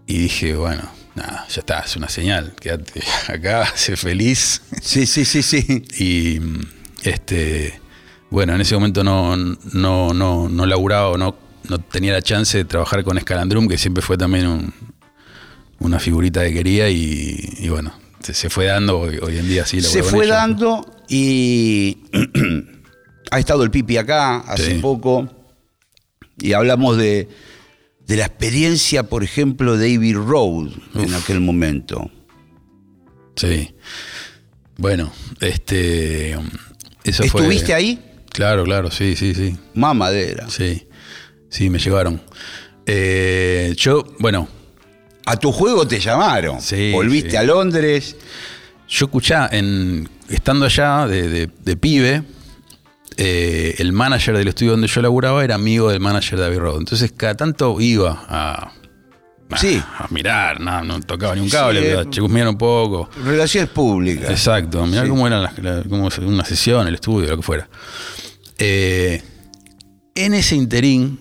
S2: Y dije, bueno, nada, ya está, es una señal. Quédate acá, sé feliz.
S1: Sí, sí, sí, sí.
S2: Y este bueno, en ese momento no, no, no, no laburaba o no, no tenía la chance de trabajar con Scalandrum, que siempre fue también un- una figurita que quería y, y bueno, se, se fue dando hoy, hoy en día sí.
S1: Se fue dando y ha estado el Pipi acá hace
S2: Sí.
S1: poco y hablamos de, de la experiencia, por ejemplo, de Abbey Road en aquel momento.
S2: Sí. Bueno, este eso fue-
S1: ¿Estuviste ahí?
S2: Claro, claro, sí, sí, sí.
S1: Mamadera.
S2: Sí, sí, me llevaron. Eh, yo, bueno,
S1: A tu juego te llamaron.
S2: Sí,
S1: Volviste
S2: sí.
S1: a Londres.
S2: Yo escuchá, en, estando allá de, de- de pibe, eh, el manager del estudio donde yo laburaba era amigo del manager de Abbey Road. Entonces cada tanto iba a, a-
S1: Sí.
S2: a mirar, no, no tocaba ni un cable,
S1: Sí,
S2: pero un poco.
S1: Relaciones públicas.
S2: Exacto, mirar
S1: Sí.
S2: cómo era la- la- cómo una sesión, el estudio, lo que fuera. Eh, en ese interín,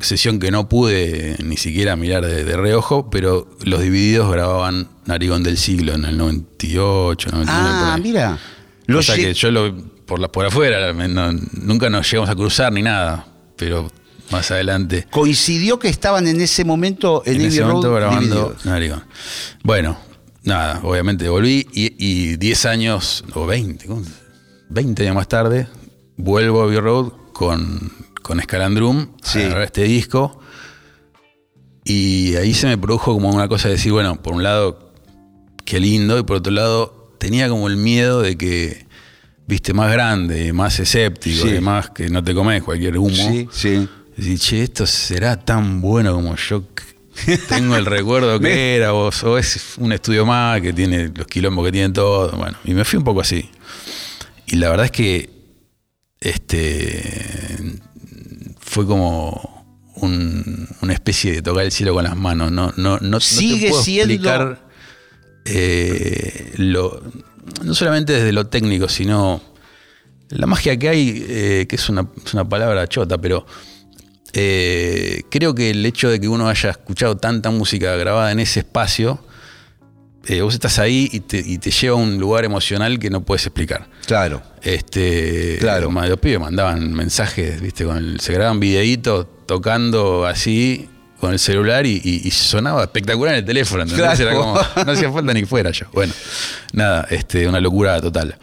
S2: sesión que no pude ni siquiera mirar de, de reojo, pero los divididos grababan Narigón del Siglo en el 98, 99. por
S1: Ah, mira.
S2: O sea que yo lo, por, la, por afuera, no- nunca nos llegamos a cruzar ni nada, pero más adelante.
S1: Coincidió que estaban en ese momento en,
S2: En ese momento
S1: Road
S2: grabando. Bueno, nada, obviamente volví y, y 10 años, o 20, ¿cómo? 20 años más tarde, vuelvo a Abbey Road con, con Scalandrum
S1: Sí.
S2: a grabar este disco. Y ahí se me produjo como una cosa de decir, bueno, por un lado, qué lindo, y por otro lado, tenía como el miedo de que, viste, más grande, más escéptico,
S1: Sí.
S2: más que no te comes cualquier humo.
S1: Sí, sí.
S2: Decir, che, esto será tan bueno como yo tengo el recuerdo que era, o, o es un estudio más que tiene los quilombos que tienen todo. Bueno, y me fui un poco así. Y la verdad es que este fue como un- una especie de tocar el cielo con las manos. No, no, no, no te
S1: Sigue
S2: puedo
S1: siendo-
S2: explicar eh, lo, no solamente desde lo técnico, sino la magia que hay, eh, que es una, es una palabra chota, pero eh, creo que el hecho de que uno haya escuchado tanta música grabada en ese espacio, eh, vos estás ahí y te, y te lleva a un lugar emocional que no puedes explicar.
S1: Claro.
S2: Este,
S1: Claro.
S2: Los pibes mandaban mensajes, ¿viste? Con el- se grababan videitos tocando así con el celular y, y- y sonaba espectacular en el teléfono.
S1: Claro.
S2: Era como- no hacía falta ni que fuera yo. Bueno, nada, este, una locura total.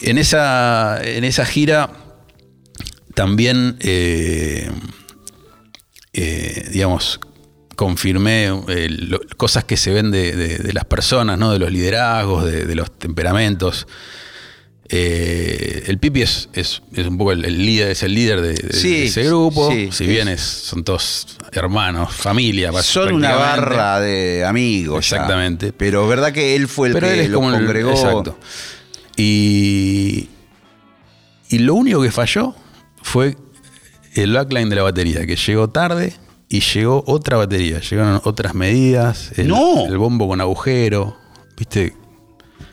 S2: En esa, en esa gira también, eh, eh, digamos, confirmé eh, lo- cosas que se ven de, de- de las personas, ¿no? de los liderazgos, de, de los temperamentos. Eh, el Pipi es, es- es un poco el, el líder, es el líder de, de-
S1: Sí,
S2: de ese grupo.
S1: sí,
S2: si bien es- son todos hermanos, familia.
S1: Son una barra de amigos. ya.
S2: Exactamente.
S1: Pero es verdad que él fue el
S2: Pero
S1: que
S2: él
S1: los
S2: el-
S1: congregó.
S2: exacto. Y, y lo único que falló fue el backline de la batería, que llegó tarde y llegó otra batería. Llegaron otras medidas. El,
S1: No.
S2: el bombo con agujero. ¿Viste?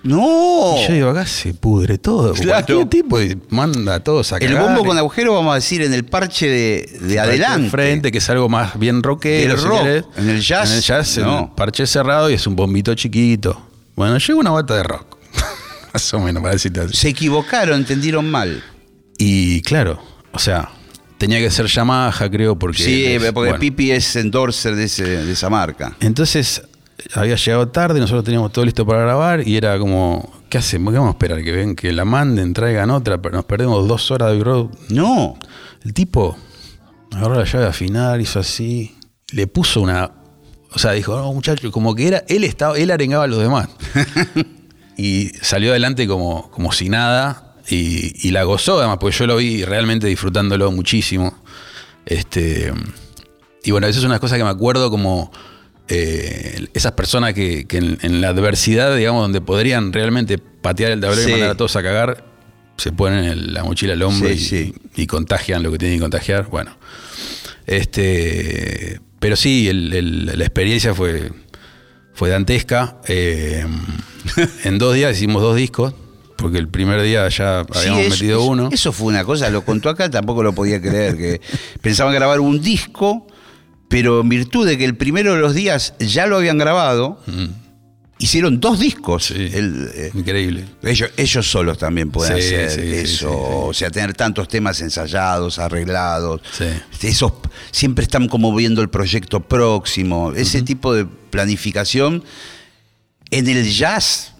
S1: No.
S2: Y yo digo, acá se pudre todo.
S1: Claro.
S2: Cualquier tipo y manda a todos a
S1: el bombo con agujero, vamos a decir, en el parche de, de adelante.
S2: frente, que es algo más bien rockero. Si
S1: rock.
S2: querés.
S1: En el jazz,
S2: En el jazz,
S1: no.
S2: el parche cerrado y es un bombito chiquito. Bueno, llega una bata de rock. más o menos, para decirte así.
S1: Se equivocaron, entendieron mal.
S2: Y claro, o sea, tenía que ser Yamaha, creo, porque.
S1: sí,
S2: es-
S1: porque
S2: bueno.
S1: Pipi es endorser de, ese- de esa marca.
S2: Entonces, había llegado tarde, nosotros teníamos todo listo para grabar y era como, ¿qué hacemos? ¿Qué vamos a esperar? Que ven, que la manden, traigan otra, pero nos perdemos dos horas de road.
S1: No.
S2: El tipo agarró la llave de afinar, hizo así, le puso una. O sea, dijo, no, muchacho, como que era, él estaba, él arengaba a los demás. y salió adelante como, como si nada. Y, y la gozó, además, porque yo lo vi realmente disfrutándolo muchísimo. Este, y bueno, eso es una cosa que me acuerdo como eh, esas personas que, que en, en la adversidad, digamos, donde podrían realmente patear el tablero
S1: Sí.
S2: y mandar a todos a cagar, se ponen el- la mochila al hombro
S1: Sí,
S2: y,
S1: sí.
S2: y contagian lo que tienen que contagiar. Bueno, este, pero sí, el- el- la experiencia fue, fue dantesca. Eh, en dos días hicimos dos discos, porque el primer día ya
S1: Sí,
S2: habíamos
S1: eso-
S2: metido uno.
S1: Eso fue una cosa, lo contó acá, tampoco lo podía creer. que Pensaban grabar un disco, pero en virtud de que el primero de los días ya lo habían grabado, hicieron dos discos.
S2: Mm. Sí.
S1: El, eh,
S2: Increíble.
S1: ellos, ellos solos también pueden
S2: Sí,
S1: hacer
S2: sí,
S1: eso. O sea, tener tantos temas ensayados, arreglados.
S2: Sí.
S1: Esos siempre están como viendo el proyecto próximo. Ese tipo de planificación en el jazz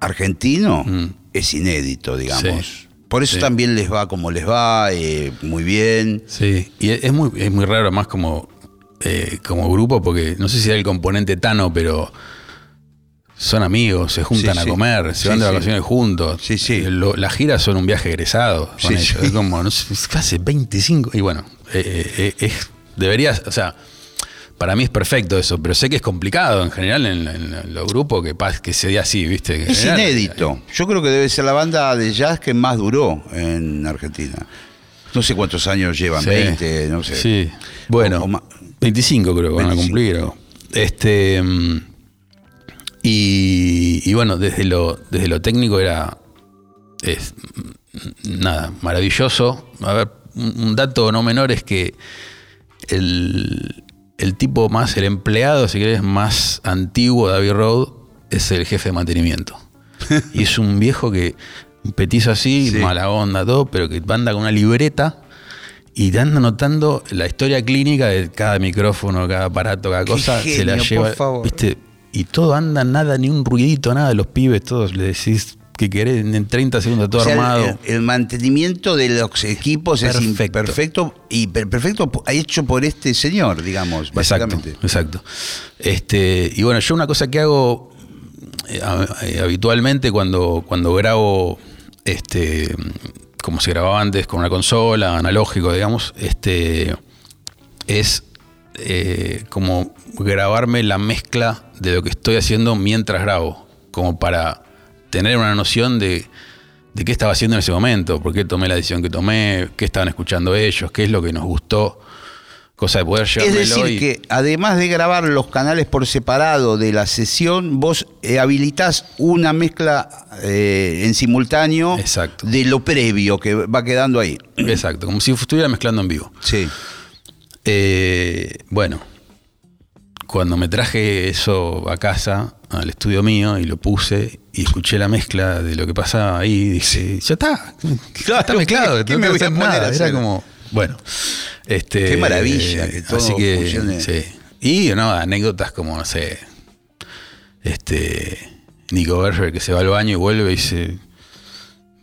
S1: argentino es inédito, digamos.
S2: Mm.
S1: Por eso
S2: Sí.
S1: también les va como les va, eh, muy bien.
S2: Sí, y es es muy, es muy raro más como, eh, como grupo, porque no sé si era el componente Tano, pero son amigos, se juntan
S1: Sí,
S2: a
S1: sí.
S2: comer, se
S1: Sí,
S2: van de vacaciones juntos.
S1: Sí, sí.
S2: Eh, lo- las giras son un viaje egresado con
S1: Sí,
S2: ellos.
S1: sí.
S2: Es como, no sé, casi 25. Y bueno, eh, eh, es, deberías, o sea, para mí es perfecto eso, pero sé que es complicado en general en, en los grupos que, que se dé así, ¿viste? En
S1: Es
S2: general,
S1: inédito. Yo creo que debe ser la banda de jazz que más duró en Argentina. No sé cuántos años llevan,
S2: Sí.
S1: 20, no sé.
S2: Sí. Bueno,
S1: O- o ma-
S2: 25 creo que van a
S1: 25.
S2: cumplir. o- Este. mm, Y, y bueno, desde lo, desde lo técnico era. es, mm, nada, maravilloso. A ver, un, dato no menor es que el, el tipo más, el empleado, si querés, más antiguo de Abbey Road es el jefe de mantenimiento. y es un viejo que, un petizo así,
S1: Sí.
S2: mala onda, todo, pero que anda con una libreta y te anda anotando la historia clínica de cada micrófono, cada aparato, cada
S1: Qué
S2: cosa, se la lleva.
S1: por favor.
S2: ¿viste? Y todo anda, nada, ni un ruidito, nada. Los pibes, todos le decís que querés en 30 segundos todo
S1: O sea, el-
S2: armado.
S1: El, el mantenimiento de los equipos es
S2: Perfecto.
S1: y per- perfecto hecho por este señor, digamos,
S2: Exacto,
S1: básicamente.
S2: exacto. Este, y bueno, yo una cosa que hago eh, eh, habitualmente cuando, cuando grabo, este, como se grababa antes con una consola, analógico, digamos, este, es eh, como grabarme la mezcla de lo que estoy haciendo mientras grabo, como para tener una noción de, de qué estaba haciendo en ese momento, por qué tomé la decisión que tomé, qué estaban escuchando ellos, qué es lo que nos gustó, cosa de poder
S1: Es decir,
S2: y-
S1: que además de grabar los canales por separado de la sesión, vos eh, habilitás una mezcla eh, en simultáneo
S2: Exacto.
S1: de lo previo que va quedando ahí.
S2: Exacto, como si estuviera mezclando en vivo.
S1: Sí.
S2: Eh, bueno, cuando me traje eso a casa, al estudio mío, y lo puse y escuché la mezcla de lo que pasaba ahí, dije, ya está,
S1: Claro,
S2: está mezclado,
S1: ¿qué
S2: no
S1: me
S2: tengo
S1: voy
S2: que
S1: a
S2: hacer
S1: poner
S2: nada.
S1: a
S2: Era como, bueno, este,
S1: Qué maravilla que todo
S2: así que,
S1: funcione.
S2: sí. Y no, anécdotas como, no sé, este, Nico Berger que se va al baño y vuelve y dice,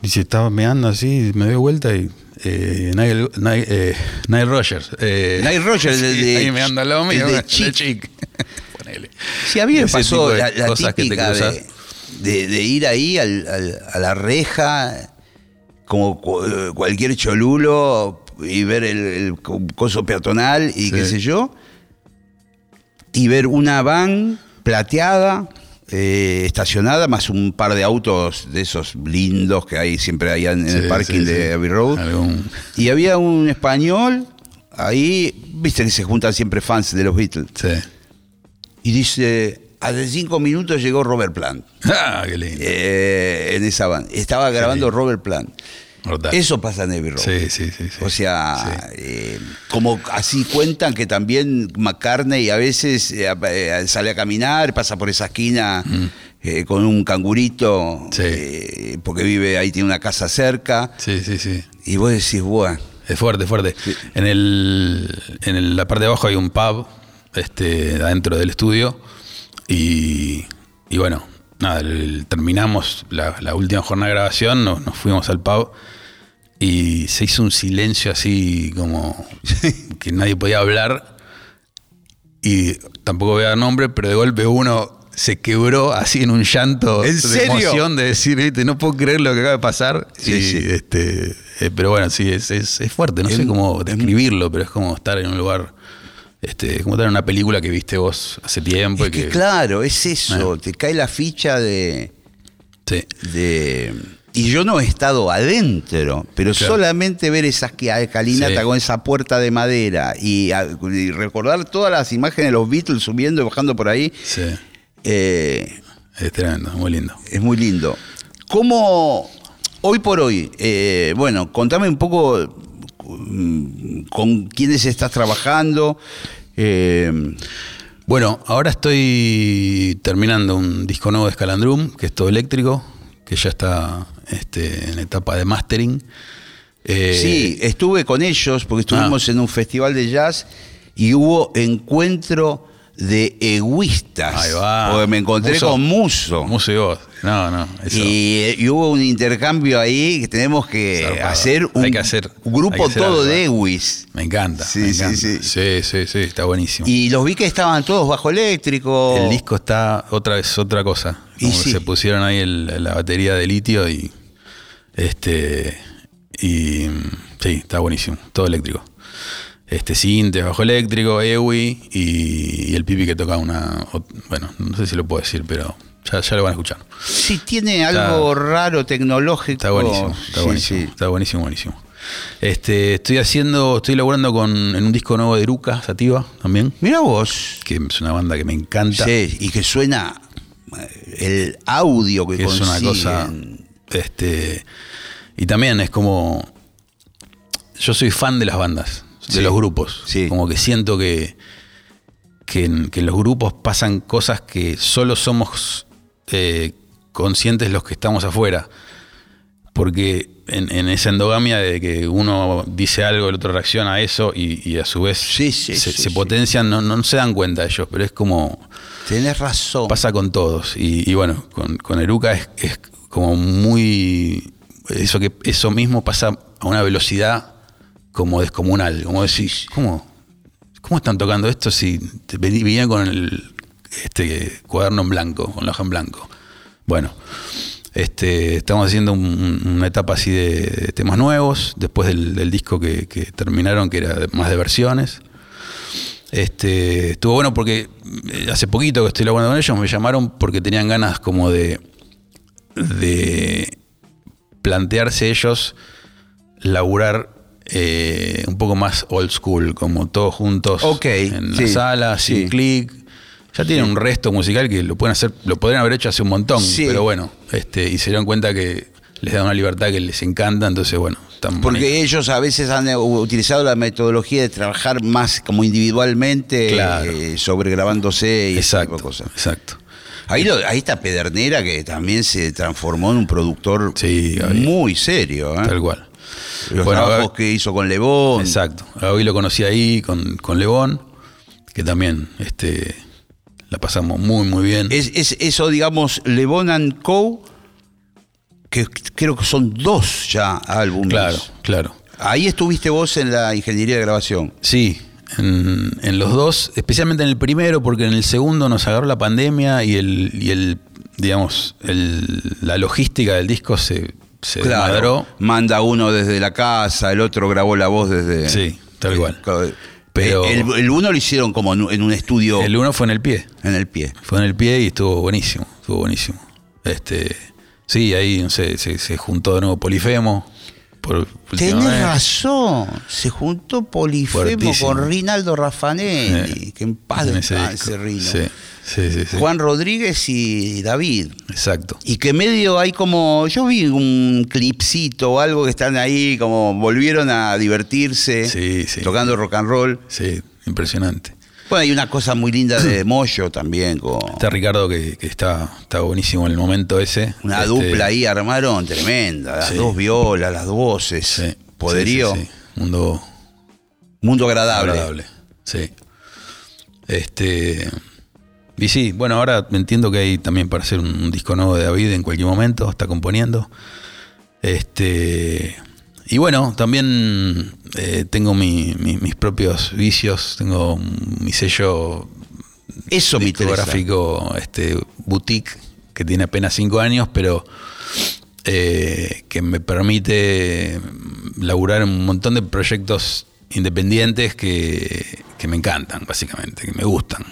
S2: dice, estaba meando así, me doy vuelta y eh, Nile, Nile- eh, Nile Rogers. Eh,
S1: Nile Rogers, el de-
S2: ahí meando al lado mío,
S1: de Chic.
S2: Chic. Ponele.
S1: Sí, a mí me pasó la, la
S2: cosas que te
S1: típica
S2: cruzas.
S1: de, de- de ir ahí al- al- a la reja como cu- cualquier cholulo y ver el, el co- coso peatonal y
S2: Sí.
S1: qué sé yo, y ver una van plateada eh, estacionada más un par de autos de esos lindos que hay siempre allá en,
S2: Sí,
S1: el parking
S2: sí,
S1: de. Abbey Road.
S2: Algún-
S1: Y había un español ahí, viste que se juntan siempre fans de los Beatles. Y dice, hace cinco minutos llegó Robert Plant
S2: Ah, qué lindo.
S1: eh, en esa banda. Estaba grabando Robert Plant. Eso pasa en Abbey Road.
S2: Sí, sí, sí. sí.
S1: O sea, eh, como así cuentan que también McCartney a veces eh, eh, sale a caminar, pasa por esa esquina eh, con un cangurito,
S2: Mm. Sí.
S1: porque vive ahí, tiene una casa cerca,
S2: Sí, sí, sí.
S1: y vos decís, bueno,
S2: Es fuerte, fuerte. En, el, en el- la parte de abajo hay un pub este, adentro del estudio. Y, y bueno, nada, el- el- terminamos la, la última jornada de grabación, nos, nos fuimos al pub y se hizo un silencio así como que nadie podía hablar. Y tampoco voy a dar nombre, pero de golpe uno se quebró así en un llanto
S1: ¿En
S2: de
S1: serio?
S2: emoción de decir, "Viste, no puedo creer lo que acaba de pasar.
S1: Sí,
S2: y
S1: sí.
S2: este Eh, pero bueno, sí, es, es, es fuerte, no sé cómo
S1: es-
S2: describirlo, pero es como estar en un lugar, este, como en una película que viste vos hace tiempo
S1: Es
S2: y
S1: que
S2: que.
S1: claro, es eso, te cae la ficha de,
S2: Sí,
S1: de- Y yo no he estado adentro, pero
S2: Claro.
S1: solamente ver esa esca- calinata
S2: Sí.
S1: con esa puerta de madera y, recordar todas las imágenes de los Beatles subiendo y bajando por ahí,
S2: sí.
S1: eh,
S2: Es tremendo, muy lindo.
S1: es muy lindo. ¿Cómo, hoy por hoy, eh, bueno, contame un poco con quiénes estás trabajando? eh,
S2: Bueno, ahora estoy terminando un disco nuevo de Scalandrum, que es todo eléctrico, que ya está este, en etapa de mastering. Eh,
S1: Sí, estuve con ellos porque estuvimos en un festival de jazz y hubo encuentro de egoístas.
S2: Ahí va.
S1: Porque me encontré
S2: Muso.
S1: con Muso.
S2: Muso y vos. No, no. Eso.
S1: Y, y hubo un intercambio ahí que tenemos que
S2: Zarpado.
S1: hacer un,
S2: Hay que hacer-
S1: un grupo
S2: hay que hacer
S1: todo de
S2: ¿eh?
S1: Ewis.
S2: Me encanta.
S1: Sí,
S2: me
S1: sí,
S2: encanta.
S1: sí.
S2: sí, sí, sí, está buenísimo.
S1: Y los vi que estaban todos bajo eléctrico.
S2: el disco está otra vez otra cosa.
S1: Y
S2: Como
S1: sí.
S2: Se pusieron ahí el- la batería de litio y este y sí, está buenísimo, todo eléctrico. Este Sinte, bajo eléctrico, EWI y, y el pipi que toca una bueno, no sé si lo puedo decir, pero ya, ya lo van a escuchar.
S1: Sí, tiene algo raro tecnológico.
S2: Está buenísimo, está
S1: Sí,
S2: buenísimo,
S1: sí.
S2: está buenísimo, buenísimo. Este, estoy haciendo, estoy laburando con, en un disco nuevo de Eruca, Sativa, también,
S1: Mira vos.
S2: que es una banda que me encanta.
S1: Sí, y que suena eh, el audio que,
S2: que es una cosa este y también es como yo soy fan de las bandas de
S1: Sí,
S2: los grupos
S1: sí.
S2: como que siento que que en, que en los grupos pasan cosas que solo somos eh, conscientes los que estamos afuera porque en, en esa endogamia de que uno dice algo, el otro reacciona a eso y, y a su vez
S1: Sí,
S2: se, potencian, no, no se dan cuenta ellos, pero es como
S1: Tenés razón.
S2: pasa con todos. Y, y bueno, con, con Eruca es, es como muy. Eso, que, eso mismo pasa a una velocidad como descomunal. Como decís, ¿cómo, cómo están tocando esto si te vení- venía con el este cuaderno en blanco, con la hoja en blanco? Bueno, este, estamos haciendo un- una etapa así de, temas nuevos, después del, disco que, terminaron, que era más de versiones. Este, estuvo bueno porque eh, hace poquito que estoy laburando con ellos, me llamaron porque tenían ganas como de, de plantearse ellos laburar eh, un poco más old school, como todos juntos
S1: Ok,
S2: en
S1: sí,
S2: la sala,
S1: sí.
S2: sin clic. Ya tienen un resto musical que lo pueden hacer, lo podrían haber hecho hace un montón,
S1: Sí.
S2: pero bueno, este, y se dieron cuenta que les da una libertad que les encanta, entonces bueno, están
S1: Porque
S2: bonitos.
S1: ellos a veces han eh, utilizado la metodología de trabajar más como individualmente,
S2: Claro.
S1: eh, sobregrabándose y ese tipo
S2: exacto,
S1: de cosas.
S2: exacto.
S1: Ahí, lo- ahí está Pedernera que también se transformó en un productor
S2: Sí,
S1: muy serio. ¿eh?
S2: Tal cual.
S1: Los
S2: Bueno,
S1: trabajos que hizo con Lebón.
S2: Exacto. Hoy lo conocí ahí con, con Lebón, que también este, la pasamos muy, muy bien.
S1: Es, es eso, digamos, Lebón and Co., que creo que son dos ya álbumes.
S2: claro, claro.
S1: Ahí estuviste vos en la ingeniería de grabación.
S2: Sí, en, en los dos, especialmente en el primero, porque en el segundo nos agarró la pandemia y el, y el digamos, el- la logística del disco se, se desmadró.
S1: Manda uno desde la casa, el otro grabó la voz desde.
S2: Sí, tal cual.
S1: Claro.
S2: Pero-
S1: el, el uno lo hicieron como en un- estudio
S2: El uno fue en el pie.
S1: en el pie.
S2: Fue en el pie y estuvo buenísimo, estuvo buenísimo. Este, sí, ahí no sé, se, se juntó de nuevo Polifemo. Por
S1: Tenés
S2: vez.
S1: razón. Se juntó Polifemo
S2: Fuertísimo.
S1: con Rinaldo Raffanelli.
S2: Eh,
S1: que en paz descanse. Rino.
S2: Sí, sí, sí, sí.
S1: Juan Rodríguez y David.
S2: Exacto.
S1: Y que medio hay como. Yo vi un clipcito o algo que están ahí, como volvieron a divertirse.
S2: Sí, sí.
S1: Tocando rock and roll.
S2: Sí, impresionante.
S1: Bueno, hay una cosa muy linda de Moyo también, con
S2: Está Ricardo que, que está, está buenísimo en el momento ese.
S1: una
S2: Este,
S1: dupla ahí armaron tremenda. Las dos violas, las voces.
S2: sí,
S1: Poderío.
S2: sí, sí, sí. Mundo
S1: Mundo agradable.
S2: agradable. Sí. Este. Y sí, bueno, ahora entiendo que hay también para hacer un, un disco nuevo de David en cualquier momento, está componiendo. Este. Y bueno, también eh, tengo mi- mi- mis propios vicios, tengo mi sello
S1: Eso me
S2: discográfico este, boutique que tiene apenas cinco años, pero eh, que me permite laburar en un montón de proyectos independientes que, que me encantan, básicamente, que me gustan.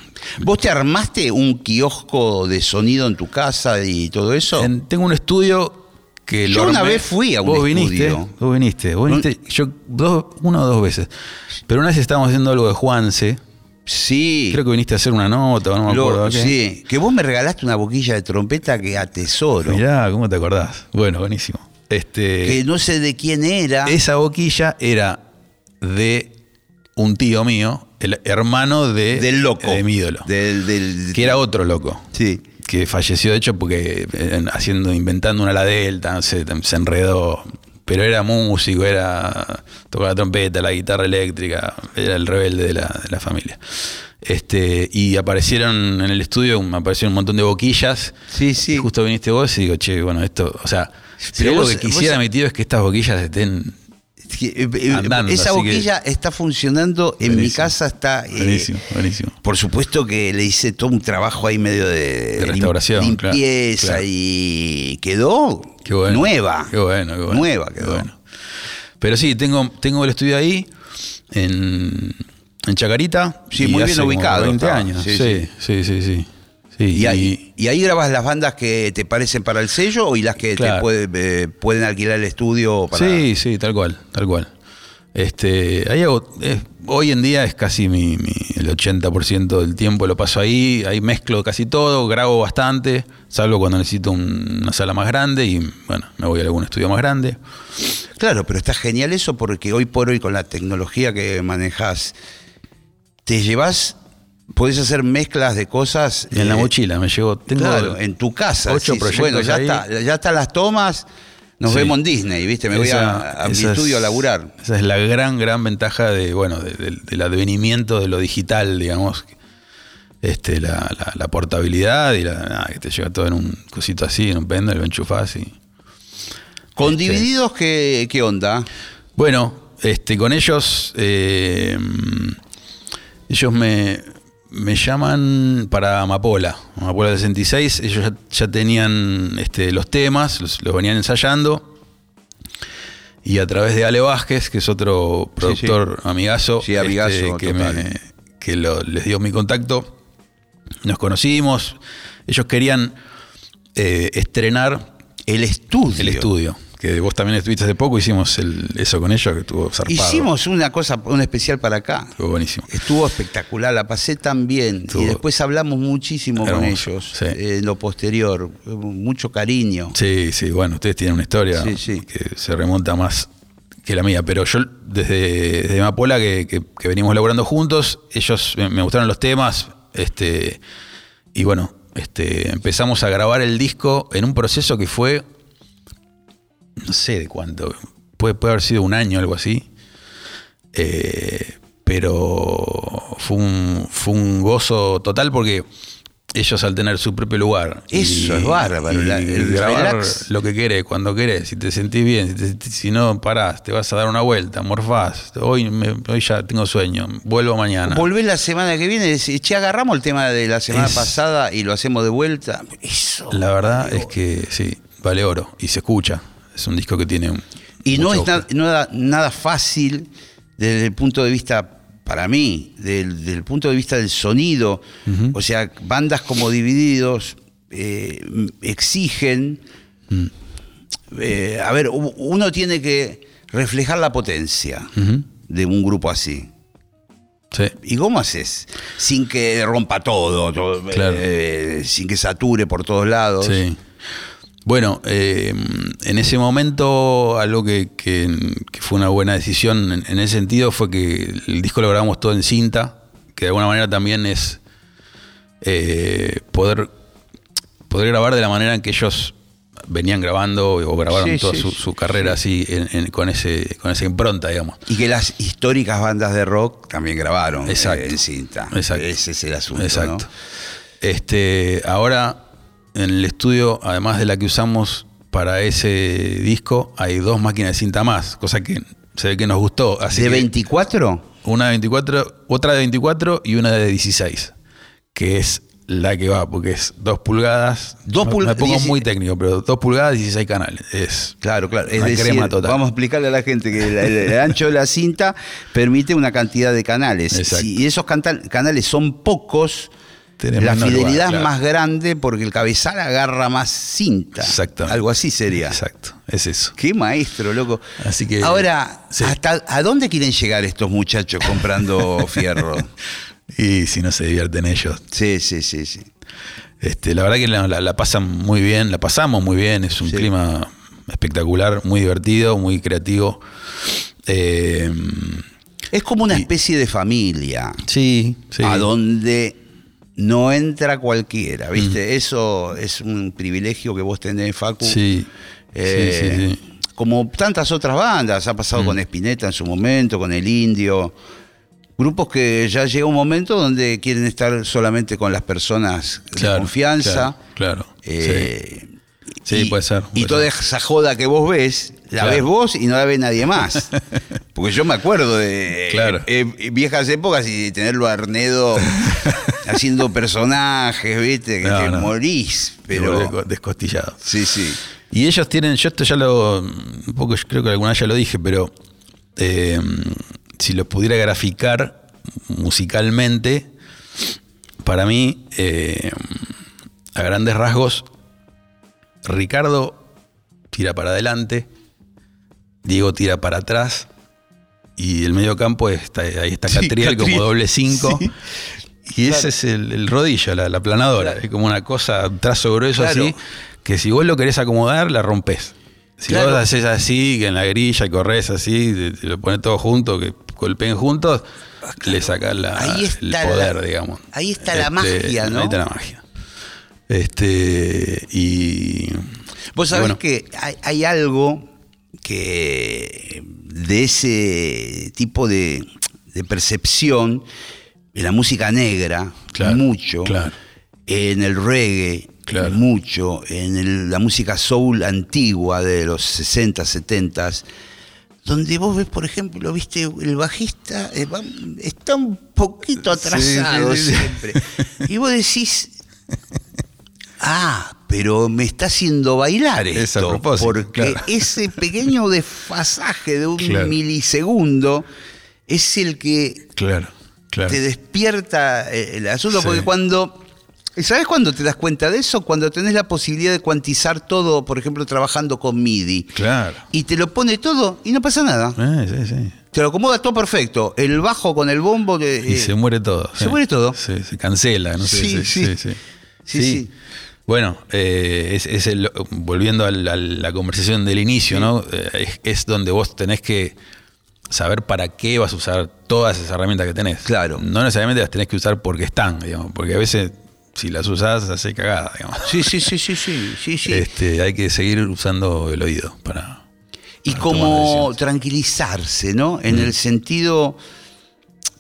S1: ¿Vos te armaste un kiosco de sonido en tu casa y todo eso?
S2: En- tengo un estudio que
S1: Yo
S2: lo
S1: una
S2: armé-
S1: vez fui a un
S2: vos viniste,
S1: estudio.
S2: Vos viniste, vos viniste, yo dos, una o dos veces. Pero una vez estábamos haciendo algo de Juanse,
S1: Sí.
S2: creo que viniste a hacer una nota, no me
S1: Lo-
S2: acuerdo qué.
S1: sí, que vos me regalaste una boquilla de trompeta que atesoro.
S2: Mirá, ¿cómo te acordás? Bueno, buenísimo. Este,
S1: Que no sé de quién era.
S2: Esa boquilla era de un tío mío, el hermano de,
S1: del loco.
S2: de mi ídolo.
S1: Del, del-
S2: que era otro loco.
S1: Sí.
S2: Que falleció, de hecho, porque haciendo, inventando una la delta, no sé, se enredó. Pero era músico, era. tocaba la trompeta, la guitarra eléctrica, era el rebelde de la, de la familia. Este, y aparecieron en el estudio, me aparecieron un montón de boquillas.
S1: Sí, sí.
S2: Y justo viniste vos y digo, che, bueno, esto, o sea, si algo que quisiera
S1: vos-
S2: mi tío es que estas boquillas estén Andando,
S1: esa
S2: así que-
S1: boquilla está funcionando, en mi casa está... eh,
S2: Buenísimo, buenísimo.
S1: Por supuesto que le hice todo un trabajo ahí medio de,
S2: De restauración,
S1: limpieza
S2: claro.
S1: y quedó
S2: Qué bueno.
S1: nueva.
S2: Qué bueno, qué bueno.
S1: Nueva
S2: Qué
S1: quedó.
S2: bueno. Pero sí, tengo, tengo el estudio ahí, en, en Chacarita.
S1: Sí, muy bien ubicado
S2: 20
S1: estaba.
S2: años.
S1: Sí,
S2: Sí, sí, sí, sí. Sí,
S1: Y ahí, y ahí grabas las bandas que te parecen para el sello y las que te puede- eh, pueden alquilar el estudio para...
S2: Sí, sí, tal cual, tal cual. Este, ahí hago- es- hoy en día es casi mi, mi- el 80% del tiempo lo paso ahí, ahí mezclo casi todo, grabo bastante, salvo cuando necesito un- una sala más grande y bueno, me voy a algún estudio más grande.
S1: Claro, pero está genial eso porque hoy por hoy con la tecnología que manejas, te llevas, podés hacer mezclas de cosas.
S2: En la
S1: eh,
S2: mochila me llevo, tengo
S1: Claro, en tu casa.
S2: ocho proyectos
S1: bueno, ya
S2: ahí.
S1: está, ya están las tomas, nos
S2: Sí.
S1: vemos en Disney, ¿viste? Me voy a, a mi
S2: es-
S1: estudio a laburar.
S2: Esa es la gran, gran ventaja de, bueno, de- de- del advenimiento de lo digital, digamos. Este, la, la- la portabilidad y la, nada, que te lleva todo en un cosito así, en un pendrive, lo enchufás y.
S1: Con
S2: Este-
S1: divididos, ¿qué, qué onda?
S2: Bueno, este, con ellos. eh, ellos me, me llaman para Amapola. Amapola 66. Ellos ya, ya tenían este, los temas, los, los venían ensayando. Y a través de Ale Vázquez, que es otro productor amigazo,
S1: Sí, amigazo,
S2: este, que, me- que lo- les dio mi contacto, nos conocimos. Ellos querían eh, estrenar
S1: El estudio.
S2: el estudio. Que vos también estuviste hace poco, hicimos el- eso con ellos, que estuvo zarpado.
S1: Hicimos una cosa, un especial para acá.
S2: Estuvo buenísimo.
S1: Estuvo espectacular, la pasé tan bien.
S2: Estuvo
S1: y después hablamos muchísimo con ellos
S2: sí.
S1: eh, en lo posterior. Mucho cariño.
S2: Sí, sí, bueno, ustedes tienen una historia
S1: Sí, sí.
S2: que se remonta más que la mía, pero yo desde, desde Mapola, que, que- que venimos laburando juntos, ellos me, me gustaron los temas, este, y bueno, este, empezamos a grabar el disco en un proceso que fue, no sé de cuánto, puede, puede haber sido un año, algo así, eh, pero fue un, fue un gozo total porque ellos al tener su propio lugar.
S1: Eso es bárbaro,
S2: y
S1: la- el
S2: grabar
S1: relax.
S2: lo que querés, cuando querés, si te sentís bien, si, te si no parás, te vas a dar una vuelta, morfás, hoy, me- hoy ya tengo sueño, vuelvo mañana.
S1: Volvés la semana que viene y decís, che, agarramos el tema de la semana
S2: Es-
S1: pasada y lo hacemos de vuelta. Eso.
S2: La verdad es que sí, vale oro y se escucha. Es un disco que tiene un-
S1: Y no es na- nada, nada fácil desde el punto de vista, para mí, del, del punto de vista del sonido. O sea, bandas como Divididos eh, exigen.
S2: Mm.
S1: eh, a ver, uno tiene que reflejar la potencia de un grupo así.
S2: Sí.
S1: ¿Y cómo haces? Sin que rompa todo, todo,
S2: Claro.
S1: eh, sin que sature por todos lados.
S2: Sí. Bueno, eh, en ese momento algo que, que- que fue una buena decisión en, en ese sentido fue que el disco lo grabamos todo en cinta, que de alguna manera también es eh, poder, poder grabar de la manera en que ellos venían grabando o grabaron
S1: Sí,
S2: toda
S1: sí,
S2: su, carrera así en- en- con, ese, con esa impronta, digamos.
S1: Y que las históricas bandas de rock también grabaron eh,
S2: Exacto.
S1: en cinta.
S2: Exacto.
S1: Ese es el asunto.
S2: Exacto.
S1: ¿no?
S2: Este, ahora en el estudio, además de la que usamos para ese disco, hay dos máquinas de cinta más, cosa que se ve que nos gustó. Así
S1: ¿De
S2: que
S1: 24?
S2: Una de 24, otra de 24 y una de 16, que es la que va, porque es dos pulgadas.
S1: Dos pulga-
S2: Me pongo muy técnico, pero dos pulgadas, 16 canales. Es
S1: Claro, claro. Es
S2: Una
S1: decir,
S2: crema total.
S1: vamos a explicarle a la gente que el, el- el ancho de la cinta permite una cantidad de canales.
S2: Exacto.
S1: Si esos canales son pocos,
S2: Tenés
S1: la fidelidad
S2: lugar, claro.
S1: más grande porque el cabezal agarra más cinta.
S2: Exactamente.
S1: Algo así sería.
S2: Exacto, es eso.
S1: Qué maestro, loco.
S2: Así que-
S1: Ahora,
S2: sí.
S1: ¿hasta ¿a dónde quieren llegar estos muchachos comprando fierro?
S2: Y si no se divierten ellos.
S1: Sí, sí, sí, sí.
S2: Este, la verdad que la, la- la pasan muy bien, la pasamos muy bien, es un
S1: Sí.
S2: clima espectacular, muy divertido, muy creativo. Eh,
S1: Es como una especie de familia.
S2: sí, sí.
S1: a donde no entra cualquiera, ¿viste? Eso es un privilegio que vos tenés, Facu.
S2: Sí,
S1: Eh,
S2: sí, sí, sí.
S1: Como tantas otras bandas, ha pasado con Spinetta en su momento, con El Indio. Grupos que ya llega un momento donde quieren estar solamente con las personas de
S2: Claro,
S1: confianza.
S2: Claro, claro,
S1: Eh,
S2: Sí,
S1: y-
S2: puede ser,
S1: Y toda
S2: ser.
S1: esa joda que vos ves, la
S2: Claro.
S1: ves vos y no la ve nadie más. Porque yo me acuerdo de
S2: Claro.
S1: eh, viejas épocas y tenerlo a Arnedo haciendo personajes, ¿viste? Que
S2: No,
S1: te
S2: no.
S1: morís. Pero.
S2: descostillado.
S1: Sí, sí.
S2: Y ellos tienen, yo esto ya lo, un poco, yo creo que alguna vez ya lo dije, pero eh, si lo pudiera graficar musicalmente, para mí, eh, a grandes rasgos, Ricardo tira para adelante, Diego tira para atrás, y el medio campo está, ahí está
S1: Sí,
S2: Catriel como doble cinco.
S1: Sí.
S2: Y ese es el, el rodillo, la, la planadora.
S1: Claro.
S2: Es como una cosa, un trazo grueso
S1: Claro.
S2: así, que si vos lo querés acomodar, la rompes. Si vos haces así, que en la grilla y corres así, te, te lo pones todo junto, que golpeen juntos, le sacás la-
S1: Ahí
S2: el poder,
S1: la-
S2: digamos.
S1: ahí está la magia, ¿no?
S2: Ahí está la magia. Este, y.
S1: Vos sabés
S2: bueno,
S1: que hay, hay algo que de ese tipo de, de percepción en la música negra,
S2: Claro,
S1: mucho,
S2: claro.
S1: en el reggae,
S2: Claro.
S1: mucho, en el- la música soul antigua de los 60, 70, donde vos ves, por ejemplo, viste, el bajista eh, está un poquito atrasado
S2: sí, sí.
S1: siempre. Y vos decís, ah, pero me está haciendo bailar esto.
S2: Es a propósito,
S1: porque
S2: claro.
S1: ese pequeño desfasaje de un
S2: Claro.
S1: milisegundo es el que
S2: Claro, claro.
S1: te despierta eh, el asunto,
S2: Sí.
S1: porque cuando... ¿Sabes cuándo te das cuenta de eso? Cuando tenés la posibilidad de cuantizar todo, por ejemplo, trabajando con MIDI.
S2: Claro.
S1: Y te lo pone todo y no pasa nada.
S2: Eh, sí, sí.
S1: Te lo acomoda todo perfecto. El bajo con el bombo de...
S2: Y
S1: eh,
S2: se muere todo.
S1: se
S2: sí.
S1: muere todo.
S2: Sí, se cancela, no sé.
S1: Sí,
S2: Sí,
S1: sí.
S2: sí. Bueno, eh, es, es el- volviendo a la conversación del inicio, ¿no? Eh, es, es donde vos tenés que saber para qué vas a usar todas esas herramientas que tenés.
S1: Claro.
S2: No necesariamente las tenés que usar porque están, digamos, porque a veces si las usás hace cagada, digamos.
S1: Sí, sí, sí, sí, sí, sí, sí.
S2: Este, hay que seguir usando el oído para.
S1: y
S2: para
S1: como tranquilizarse, ¿no? En el sentido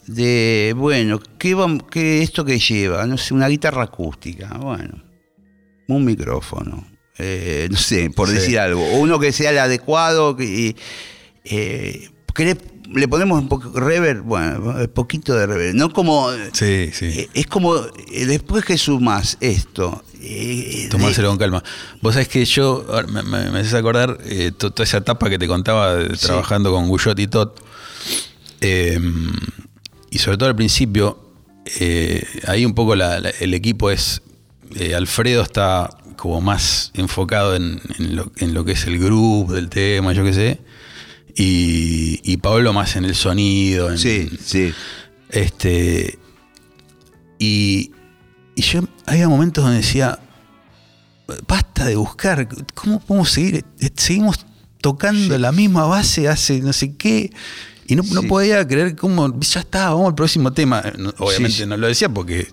S1: de, bueno, ¿qué, vam- qué esto que lleva? No sé, una guitarra acústica, bueno, un micrófono, eh, no sé, por
S2: Sí.
S1: decir algo, o uno que sea el adecuado, que, eh, le, ponemos un poco reverb, bueno, un poquito de reverb, no como...
S2: Sí, sí.
S1: eh, Es como eh, después que sumas esto, eh,
S2: Tomárselo con calma. Vos sabés que yo, me, me, me haces acordar eh, to- toda esa etapa que te contaba de
S1: Sí.
S2: trabajando con Guyot y Tot. eh, y sobre todo al principio, eh, ahí un poco la- la- el equipo es. Eh, Alfredo está como más enfocado en, en lo, en lo que es el grupo del tema, yo qué sé. Y, y Pablo más en el sonido. En,
S1: sí, sí.
S2: este. Y, y yo había momentos donde decía, basta de buscar, ¿cómo podemos seguir? Seguimos tocando la misma base hace no sé qué. Y no, podía creer cómo, ya está, vamos al próximo tema. Obviamente
S1: sí.
S2: no lo decía porque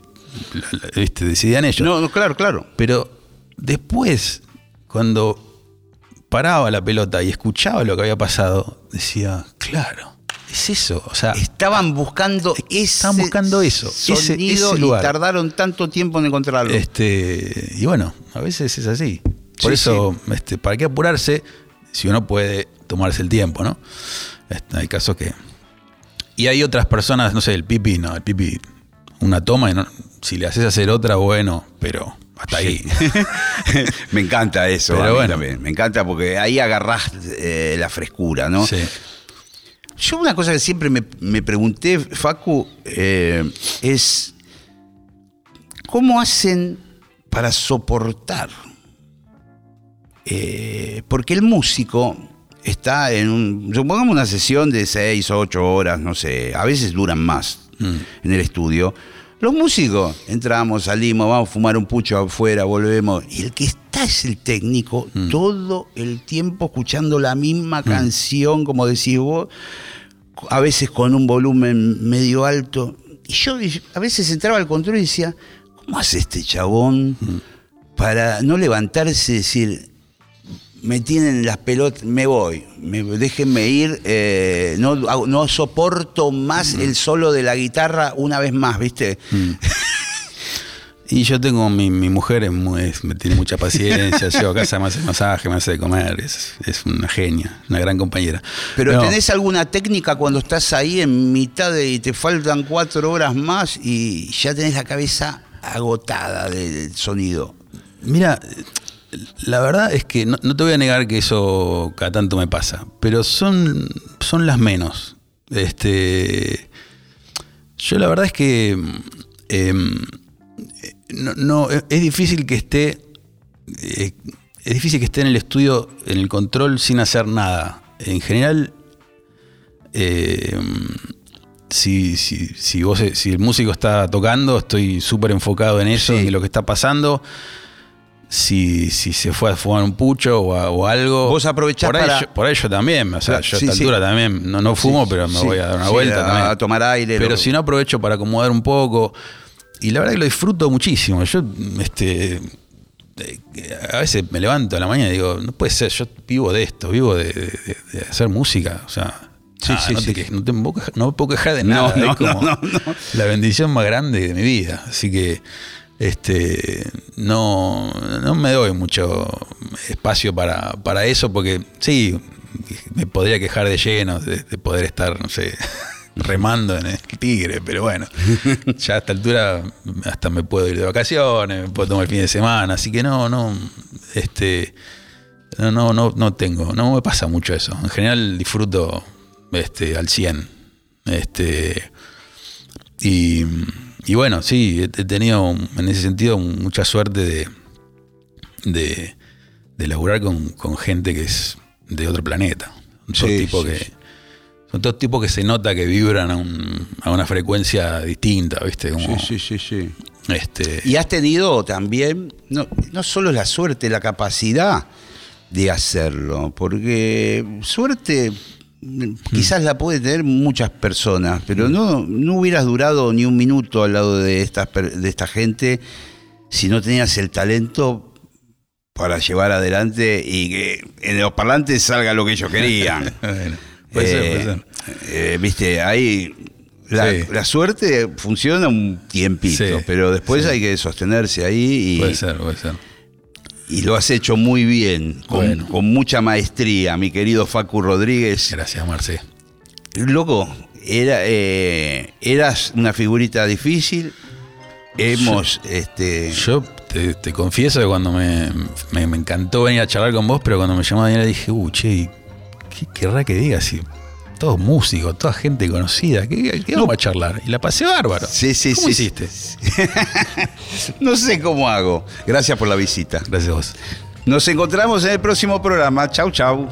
S2: viste, decidían ellos.
S1: No, no, claro, claro.
S2: Pero después, cuando paraba la pelota y escuchaba lo que había pasado, decía, claro, es eso. O sea,
S1: Estaban buscando ese
S2: Estaban buscando eso,
S1: sonido
S2: ese
S1: y
S2: lugar.
S1: tardaron tanto tiempo en encontrarlo.
S2: Este, y bueno, a veces es así. Por
S1: Sí,
S2: eso, Este, ¿para qué apurarse si uno puede tomarse el tiempo, no? Este, hay casos que. Y hay otras personas, no sé, el pipi, no, el pipi, una toma y no, si le haces hacer otra, bueno, pero hasta ahí.
S1: me encanta eso,
S2: Pero
S1: a mí
S2: bueno.
S1: también. Me encanta porque ahí agarrás eh, la frescura, ¿no?
S2: Sí.
S1: Yo una cosa que siempre me, me pregunté, Facu, eh, es cómo hacen para soportar. Eh, porque el músico está en un, supongamos una sesión de seis o ocho horas, no sé, a veces duran más
S2: Mm.
S1: en el estudio. Los músicos entramos, salimos, vamos a fumar un pucho afuera, volvemos. Y el que está es el técnico todo el tiempo escuchando la misma canción, como decís vos, a veces con un volumen medio alto. Y yo a veces entraba al control y decía, ¿cómo hace este chabón para no levantarse y decir, me tienen las pelotas, me voy, me, déjenme ir, eh, no, soporto más el solo de la guitarra una vez más, ¿viste?
S2: Y yo tengo, mi, mi mujer es muy- es- me tiene mucha paciencia, llego a casa, me hace masaje, me hace de comer, es, es una genia, una gran compañera.
S1: Pero
S2: No,
S1: ¿tenés alguna técnica cuando estás ahí en mitad de y te faltan cuatro horas más y ya tenés la cabeza agotada del sonido?
S2: Mira, la verdad es que no, no te voy a negar que eso cada tanto me pasa, pero son, son las menos. Este, yo la verdad es que em, no, no, es difícil que esté eh, es difícil que esté en el estudio en el control sin hacer nada. En general, eh, si, si, si, vos, si el músico está tocando, estoy súper enfocado en eso
S1: Sí.
S2: y en lo que está pasando. Si, si se fue a fumar un pucho o, a- o algo.
S1: Vos aprovechás
S2: por ahí
S1: para-
S2: yo- por ahí yo también. O sea, yo a
S1: sí,
S2: esta
S1: sí.
S2: altura también no, no fumo,
S1: Sí,
S2: pero me voy a dar una vuelta
S1: a-
S2: también.
S1: a tomar aire,
S2: Pero
S1: lo-
S2: si no aprovecho para acomodar un poco. Y la verdad que lo disfruto muchísimo. Yo, este. eh, A veces me levanto a la mañana y digo, no puede ser, yo vivo de esto, vivo de, de- de hacer música. O sea,
S1: Sí,
S2: nada,
S1: sí,
S2: no,
S1: sí.
S2: te no no me puedo quejar de nada.
S1: no,
S2: es como la bendición más grande de mi vida. Así que este no, no me doy mucho espacio para, para eso, porque sí, me podría quejar de lleno, de, de poder estar, no sé, remando en el tigre, pero bueno, ya a esta altura hasta me puedo ir de vacaciones, me puedo tomar el fin de semana, así que no, no, este no, no, no, no tengo, no me pasa mucho eso. En general disfruto este, al 100. Este, y, y bueno, sí, he, tenido en ese sentido mucha suerte de, de, de laburar con, con gente que es de otro planeta. Son
S1: Sí,
S2: tipos
S1: sí,
S2: que, son todos tipos que se nota que vibran a, un- a una frecuencia distinta, ¿viste? Como,
S1: Sí, sí, sí, sí.
S2: Este,
S1: Y has tenido también, no, no solo la suerte, la capacidad de hacerlo, porque suerte quizás la puede tener muchas personas, pero no, no hubieras durado ni un minuto al lado de, estas, de esta gente si no tenías el talento para llevar adelante y que en los parlantes salga lo que ellos querían.
S2: bueno, puede ser, puede
S1: Eh,
S2: ser.
S1: eh, Viste, ahí la,
S2: Sí.
S1: la suerte funciona un tiempito,
S2: Sí,
S1: pero después
S2: sí.
S1: hay que sostenerse ahí
S2: Puede
S1: y,
S2: ser, puede ser.
S1: Y lo has hecho muy bien, con,
S2: Bueno.
S1: con mucha maestría, mi querido Facu Rodríguez.
S2: Gracias, Marce.
S1: Loco, era, eh, eras una figurita difícil. Hemos, este,
S2: Yo te, te confieso que cuando me, me- me encantó venir a charlar con vos, pero cuando me llamó Daniela dije, uh, che, ¿qué querrá que diga? Si todos músicos, toda gente conocida, ¿qué, qué vamos a charlar? Y la pasé bárbaro.
S1: Sí, sí,
S2: ¿Cómo
S1: sí.
S2: hiciste?
S1: no sé cómo hago. Gracias por la visita.
S2: Gracias a vos.
S1: Nos encontramos en el próximo programa. Chau, chau.